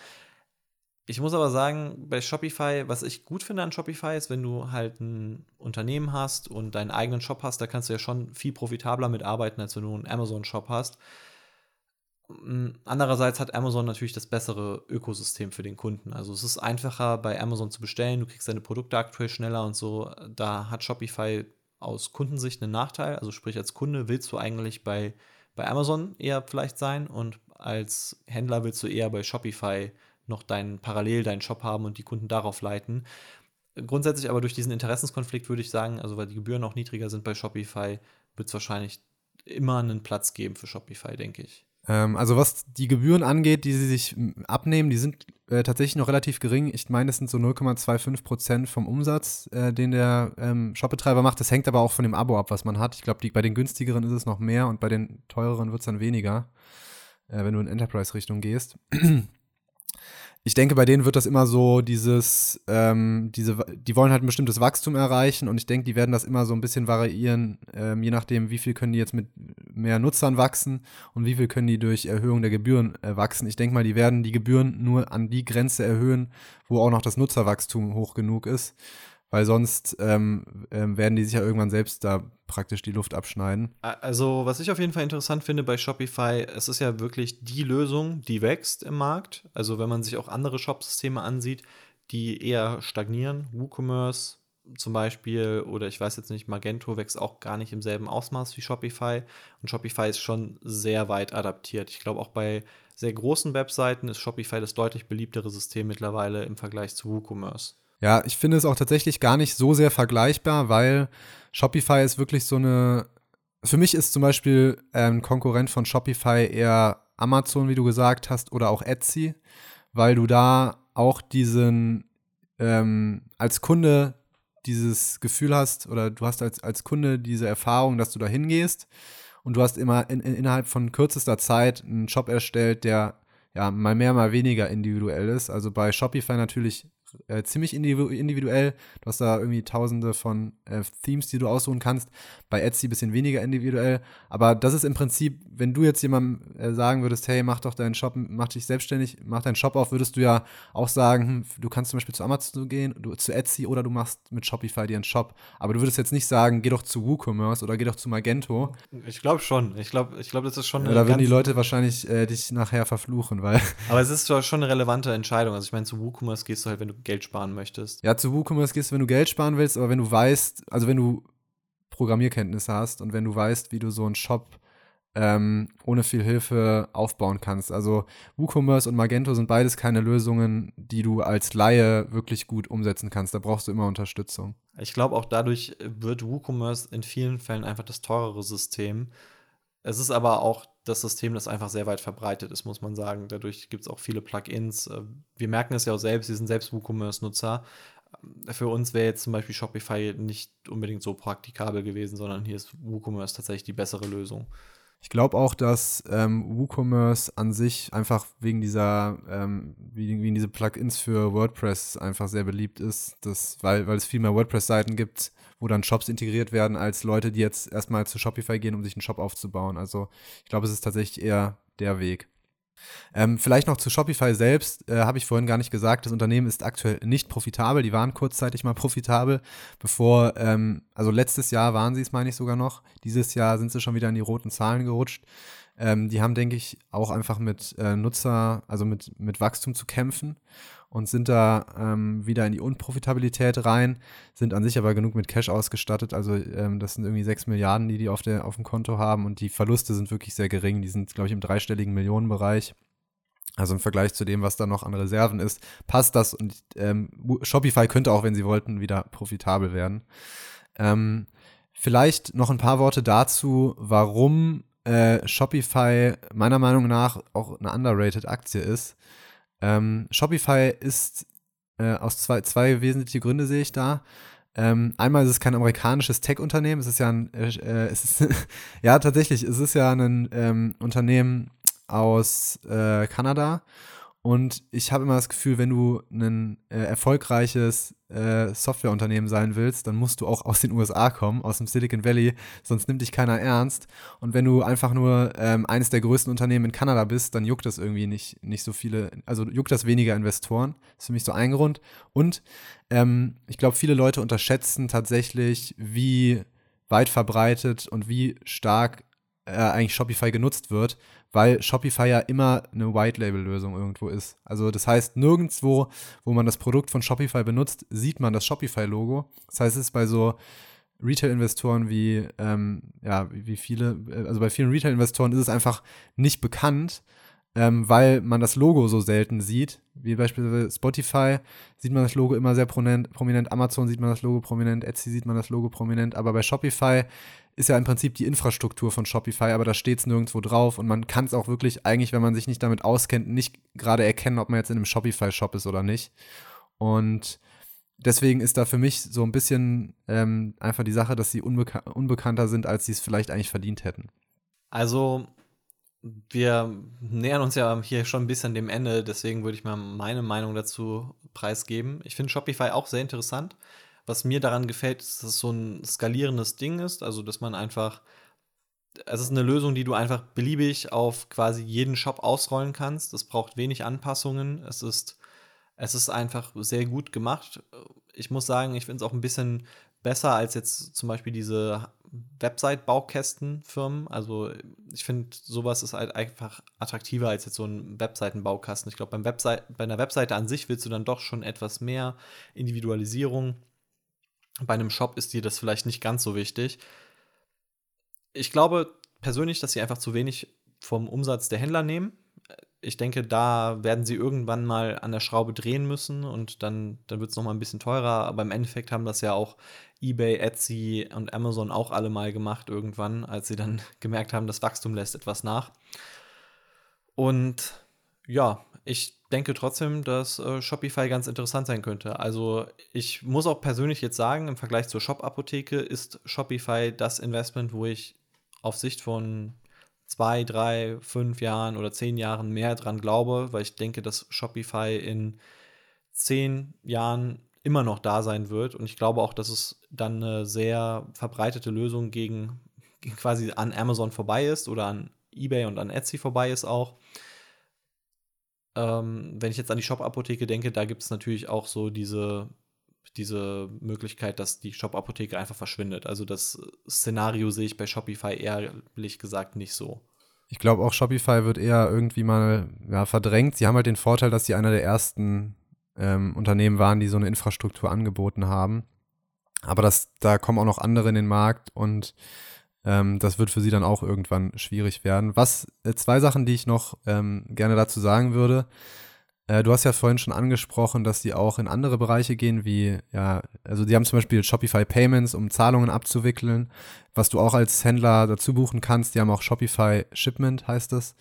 Ich muss aber sagen, bei Shopify, was ich gut finde an Shopify ist, wenn du halt ein Unternehmen hast und deinen eigenen Shop hast, da kannst du ja schon viel profitabler mitarbeiten, als wenn du einen Amazon-Shop hast. Andererseits hat Amazon natürlich das bessere Ökosystem für den Kunden. Also es ist einfacher bei Amazon zu bestellen, du kriegst deine Produkte aktuell schneller und so. Da hat Shopify aus Kundensicht einen Nachteil. Also sprich als Kunde willst du eigentlich bei, bei Amazon eher vielleicht sein und als Händler willst du eher bei Shopify noch deinen parallel deinen Shop haben und die Kunden darauf leiten. Grundsätzlich aber durch diesen Interessenskonflikt würde ich sagen, also weil die Gebühren auch niedriger sind bei Shopify, wird es wahrscheinlich immer einen Platz geben für Shopify, denke ich. Ähm, also was die Gebühren angeht, die sie sich abnehmen, die sind äh, tatsächlich noch relativ gering. Ich meine, es sind so 0,25 Prozent vom Umsatz, äh, den der ähm, Shopbetreiber macht. Das hängt aber auch von dem Abo ab, was man hat. Ich glaube, bei den günstigeren ist es noch mehr und bei den teureren wird es dann weniger, äh, wenn du in Enterprise-Richtung gehst. Ich denke, bei denen wird das immer so dieses, ähm, diese, die wollen halt ein bestimmtes Wachstum erreichen und ich denke, die werden das immer so ein bisschen variieren, ähm, je nachdem, wie viel können die jetzt mit mehr Nutzern wachsen und wie viel können die durch Erhöhung der Gebühren äh, wachsen. Ich denke mal, die werden die Gebühren nur an die Grenze erhöhen, wo auch noch das Nutzerwachstum hoch genug ist weil sonst ähm, ähm, werden die sich ja irgendwann selbst da praktisch die Luft abschneiden. Also, was ich auf jeden Fall interessant finde bei Shopify, es ist ja wirklich die Lösung, die wächst im Markt. Also, wenn man sich auch andere Shop-Systeme ansieht, die eher stagnieren, WooCommerce zum Beispiel, oder ich weiß jetzt nicht, Magento wächst auch gar nicht im selben Ausmaß wie Shopify. Und Shopify ist schon sehr weit adaptiert. Ich glaube, auch bei sehr großen Webseiten ist Shopify das deutlich beliebtere System mittlerweile im Vergleich zu WooCommerce. Ja, ich finde es auch tatsächlich gar nicht so sehr vergleichbar, weil Shopify ist wirklich so eine. Für mich ist zum Beispiel ein ähm, Konkurrent von Shopify eher Amazon, wie du gesagt hast, oder auch Etsy, weil du da auch diesen ähm, als Kunde dieses Gefühl hast oder du hast als, als Kunde diese Erfahrung, dass du da hingehst und du hast immer in, in, innerhalb von kürzester Zeit einen Shop erstellt, der ja mal mehr, mal weniger individuell ist. Also bei Shopify natürlich äh, ziemlich individuell. Du hast da irgendwie tausende von äh, Themes, die du aussuchen kannst. Bei Etsy ein bisschen weniger individuell. Aber das ist im Prinzip, wenn du jetzt jemandem äh, sagen würdest, hey, mach doch deinen Shop, mach dich selbstständig, mach deinen Shop auf, würdest du ja auch sagen, hm, du kannst zum Beispiel zu Amazon gehen, du, zu Etsy oder du machst mit Shopify dir einen Shop. Aber du würdest jetzt nicht sagen, geh doch zu WooCommerce oder geh doch zu Magento. Ich glaube schon. Ich glaube, ich glaub, das ist schon. Ja, da würden die Leute wahrscheinlich äh, dich nachher verfluchen, weil. Aber es ist schon eine relevante Entscheidung. Also ich meine, zu WooCommerce gehst du halt, wenn du Geld sparen möchtest. Ja, zu WooCommerce gehst du, wenn du Geld sparen willst, aber wenn du weißt, also wenn du Programmierkenntnisse hast und wenn du weißt, wie du so einen Shop ähm, ohne viel Hilfe aufbauen kannst. Also WooCommerce und Magento sind beides keine Lösungen, die du als Laie wirklich gut umsetzen kannst. Da brauchst du immer Unterstützung. Ich glaube, auch dadurch wird WooCommerce in vielen Fällen einfach das teurere System. Es ist aber auch das System, das einfach sehr weit verbreitet ist, muss man sagen. Dadurch gibt es auch viele Plugins. Äh, wir merken es ja auch selbst, wir sind selbst WooCommerce-Nutzer. Ähm, für uns wäre jetzt zum Beispiel Shopify nicht unbedingt so praktikabel gewesen, sondern hier ist WooCommerce tatsächlich die bessere Lösung. Ich glaube auch, dass ähm, WooCommerce an sich einfach wegen dieser, ähm, wegen diese Plugins für WordPress einfach sehr beliebt ist, das, weil, weil es viel mehr WordPress-Seiten gibt, wo dann Shops integriert werden, als Leute, die jetzt erstmal zu Shopify gehen, um sich einen Shop aufzubauen. Also ich glaube, es ist tatsächlich eher der Weg. Ähm, vielleicht noch zu Shopify selbst, äh, habe ich vorhin gar nicht gesagt, das Unternehmen ist aktuell nicht profitabel. Die waren kurzzeitig mal profitabel, bevor, ähm, also letztes Jahr waren sie es, meine ich sogar noch. Dieses Jahr sind sie schon wieder in die roten Zahlen gerutscht. Ähm, die haben, denke ich, auch einfach mit äh, Nutzer, also mit, mit Wachstum zu kämpfen und sind da ähm, wieder in die Unprofitabilität rein, sind an sich aber genug mit Cash ausgestattet. Also ähm, das sind irgendwie 6 Milliarden, die die auf, der, auf dem Konto haben und die Verluste sind wirklich sehr gering. Die sind, glaube ich, im dreistelligen Millionenbereich. Also im Vergleich zu dem, was da noch an Reserven ist, passt das und ähm, Shopify könnte auch, wenn sie wollten, wieder profitabel werden. Ähm, vielleicht noch ein paar Worte dazu, warum äh, Shopify meiner Meinung nach auch eine underrated Aktie ist. Ähm, Shopify ist äh, aus zwei, zwei wesentliche Gründe sehe ich da. Ähm, einmal ist es kein amerikanisches Tech-Unternehmen, es ist ja ein, äh, äh es ist, ja tatsächlich, es ist ja ein ähm, Unternehmen aus äh, Kanada und ich habe immer das Gefühl, wenn du ein äh, erfolgreiches äh, Softwareunternehmen sein willst, dann musst du auch aus den USA kommen, aus dem Silicon Valley, sonst nimmt dich keiner ernst. Und wenn du einfach nur ähm, eines der größten Unternehmen in Kanada bist, dann juckt das irgendwie nicht, nicht so viele, also juckt das weniger Investoren. Das ist für mich so ein Grund. Und ähm, ich glaube, viele Leute unterschätzen tatsächlich, wie weit verbreitet und wie stark äh, eigentlich Shopify genutzt wird, weil Shopify ja immer eine White-Label-Lösung irgendwo ist. Also das heißt, nirgendwo, wo man das Produkt von Shopify benutzt, sieht man das Shopify-Logo. Das heißt, es ist bei so Retail-Investoren wie, ähm, ja, wie viele, äh, also bei vielen Retail-Investoren ist es einfach nicht bekannt, ähm, weil man das Logo so selten sieht. Wie beispielsweise Spotify sieht man das Logo immer sehr prominent, prominent, Amazon sieht man das Logo prominent, Etsy sieht man das Logo prominent, aber bei Shopify ist ja im Prinzip die Infrastruktur von Shopify, aber da steht es nirgendwo drauf und man kann es auch wirklich eigentlich, wenn man sich nicht damit auskennt, nicht gerade erkennen, ob man jetzt in einem Shopify-Shop ist oder nicht. Und deswegen ist da für mich so ein bisschen ähm, einfach die Sache, dass sie unbeka unbekannter sind, als sie es vielleicht eigentlich verdient hätten. Also wir nähern uns ja hier schon ein bisschen dem Ende, deswegen würde ich mal meine Meinung dazu preisgeben. Ich finde Shopify auch sehr interessant. Was mir daran gefällt, ist, dass es so ein skalierendes Ding ist, also dass man einfach, es ist eine Lösung, die du einfach beliebig auf quasi jeden Shop ausrollen kannst. Es braucht wenig Anpassungen. Es ist, es ist einfach sehr gut gemacht. Ich muss sagen, ich finde es auch ein bisschen besser als jetzt zum Beispiel diese Website-Baukästenfirmen. Also ich finde, sowas ist halt einfach attraktiver als jetzt so ein Webseitenbaukasten. Ich glaube, bei einer Webseite an sich willst du dann doch schon etwas mehr Individualisierung. Bei einem Shop ist dir das vielleicht nicht ganz so wichtig. Ich glaube persönlich, dass sie einfach zu wenig vom Umsatz der Händler nehmen. Ich denke, da werden sie irgendwann mal an der Schraube drehen müssen und dann, dann wird es nochmal ein bisschen teurer. Aber im Endeffekt haben das ja auch eBay, Etsy und Amazon auch alle mal gemacht irgendwann, als sie dann gemerkt haben, das Wachstum lässt etwas nach. Und ja, ich denke trotzdem, dass äh, Shopify ganz interessant sein könnte. Also ich muss auch persönlich jetzt sagen, im Vergleich zur Shop-Apotheke ist Shopify das Investment, wo ich auf Sicht von zwei, drei, fünf Jahren oder zehn Jahren mehr dran glaube, weil ich denke, dass Shopify in zehn Jahren immer noch da sein wird. Und ich glaube auch, dass es dann eine sehr verbreitete Lösung gegen, gegen quasi an Amazon vorbei ist oder an eBay und an Etsy vorbei ist auch. Ähm, wenn ich jetzt an die Shop-Apotheke denke, da gibt es natürlich auch so diese, diese Möglichkeit, dass die Shop-Apotheke einfach verschwindet. Also das Szenario sehe ich bei Shopify ehrlich gesagt nicht so. Ich glaube auch Shopify wird eher irgendwie mal ja, verdrängt. Sie haben halt den Vorteil, dass sie einer der ersten ähm, Unternehmen waren, die so eine Infrastruktur angeboten haben. Aber das, da kommen auch noch andere in den Markt und ähm, das wird für sie dann auch irgendwann schwierig werden. Was äh, zwei Sachen, die ich noch ähm, gerne dazu sagen würde. Äh, du hast ja vorhin schon angesprochen, dass sie auch in andere Bereiche gehen, wie ja, also die haben zum Beispiel Shopify Payments, um Zahlungen abzuwickeln, was du auch als Händler dazu buchen kannst. Die haben auch Shopify Shipment, heißt es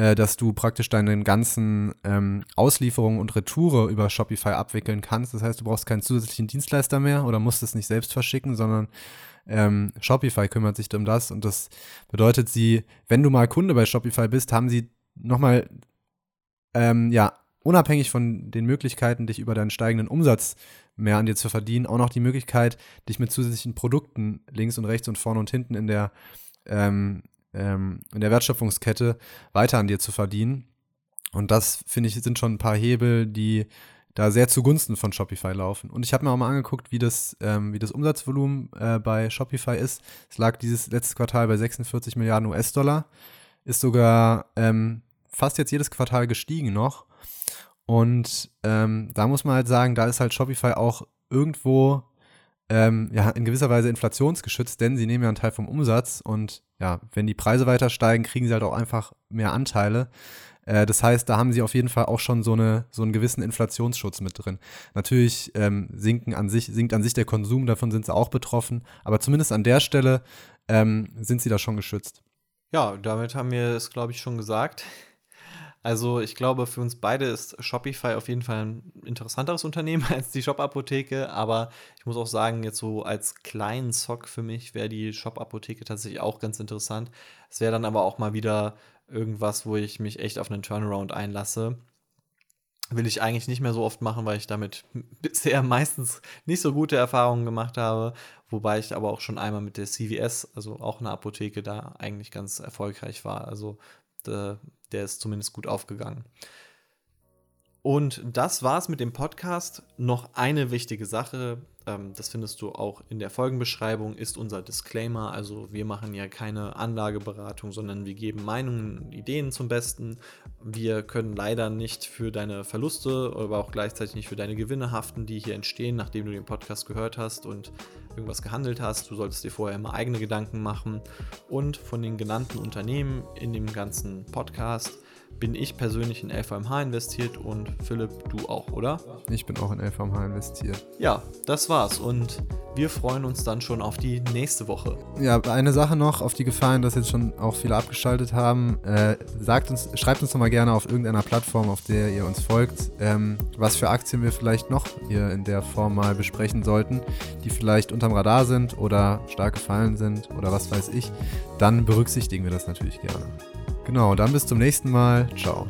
äh, dass du praktisch deine ganzen ähm, Auslieferungen und Retoure über Shopify abwickeln kannst. Das heißt, du brauchst keinen zusätzlichen Dienstleister mehr oder musst es nicht selbst verschicken, sondern ähm, Shopify kümmert sich um das. Und das bedeutet, sie, wenn du mal Kunde bei Shopify bist, haben sie nochmal, ähm, ja, unabhängig von den Möglichkeiten, dich über deinen steigenden Umsatz mehr an dir zu verdienen, auch noch die Möglichkeit, dich mit zusätzlichen Produkten links und rechts und vorne und hinten in der ähm, ähm, in der Wertschöpfungskette weiter an dir zu verdienen. Und das, finde ich, sind schon ein paar Hebel, die da sehr zugunsten von Shopify laufen. Und ich habe mir auch mal angeguckt, wie das, ähm, wie das Umsatzvolumen äh, bei Shopify ist. Es lag dieses letzte Quartal bei 46 Milliarden US-Dollar, ist sogar ähm, fast jetzt jedes Quartal gestiegen noch. Und ähm, da muss man halt sagen, da ist halt Shopify auch irgendwo ähm, ja, in gewisser Weise inflationsgeschützt, denn sie nehmen ja einen Teil vom Umsatz und ja, wenn die Preise weiter steigen, kriegen sie halt auch einfach mehr Anteile. Äh, das heißt, da haben sie auf jeden Fall auch schon so, eine, so einen gewissen Inflationsschutz mit drin. Natürlich ähm, sinken an sich, sinkt an sich der Konsum, davon sind sie auch betroffen, aber zumindest an der Stelle ähm, sind sie da schon geschützt. Ja, damit haben wir es, glaube ich, schon gesagt. Also ich glaube, für uns beide ist Shopify auf jeden Fall ein interessanteres Unternehmen als die Shop-Apotheke. Aber ich muss auch sagen, jetzt so als kleinen Zock für mich wäre die Shop-Apotheke tatsächlich auch ganz interessant. Es wäre dann aber auch mal wieder irgendwas, wo ich mich echt auf einen Turnaround einlasse. Will ich eigentlich nicht mehr so oft machen, weil ich damit bisher meistens nicht so gute Erfahrungen gemacht habe. Wobei ich aber auch schon einmal mit der CVS, also auch eine Apotheke, da eigentlich ganz erfolgreich war. Also äh, der ist zumindest gut aufgegangen. Und das war's mit dem Podcast. Noch eine wichtige Sache, ähm, das findest du auch in der Folgenbeschreibung, ist unser Disclaimer. Also wir machen ja keine Anlageberatung, sondern wir geben Meinungen und Ideen zum Besten. Wir können leider nicht für deine Verluste, aber auch gleichzeitig nicht für deine Gewinne haften, die hier entstehen, nachdem du den Podcast gehört hast und irgendwas gehandelt hast. Du solltest dir vorher immer eigene Gedanken machen. Und von den genannten Unternehmen in dem ganzen Podcast bin ich persönlich in LVMH investiert und Philipp, du auch, oder? Ich bin auch in LVMH investiert. Ja, das war's und wir freuen uns dann schon auf die nächste Woche. Ja, eine Sache noch, auf die Gefallen, dass jetzt schon auch viele abgeschaltet haben. Äh, sagt uns, schreibt uns doch mal gerne auf irgendeiner Plattform, auf der ihr uns folgt, ähm, was für Aktien wir vielleicht noch hier in der Form mal besprechen sollten, die vielleicht unterm Radar sind oder stark gefallen sind oder was weiß ich. Dann berücksichtigen wir das natürlich gerne. Genau, dann bis zum nächsten Mal. Ciao.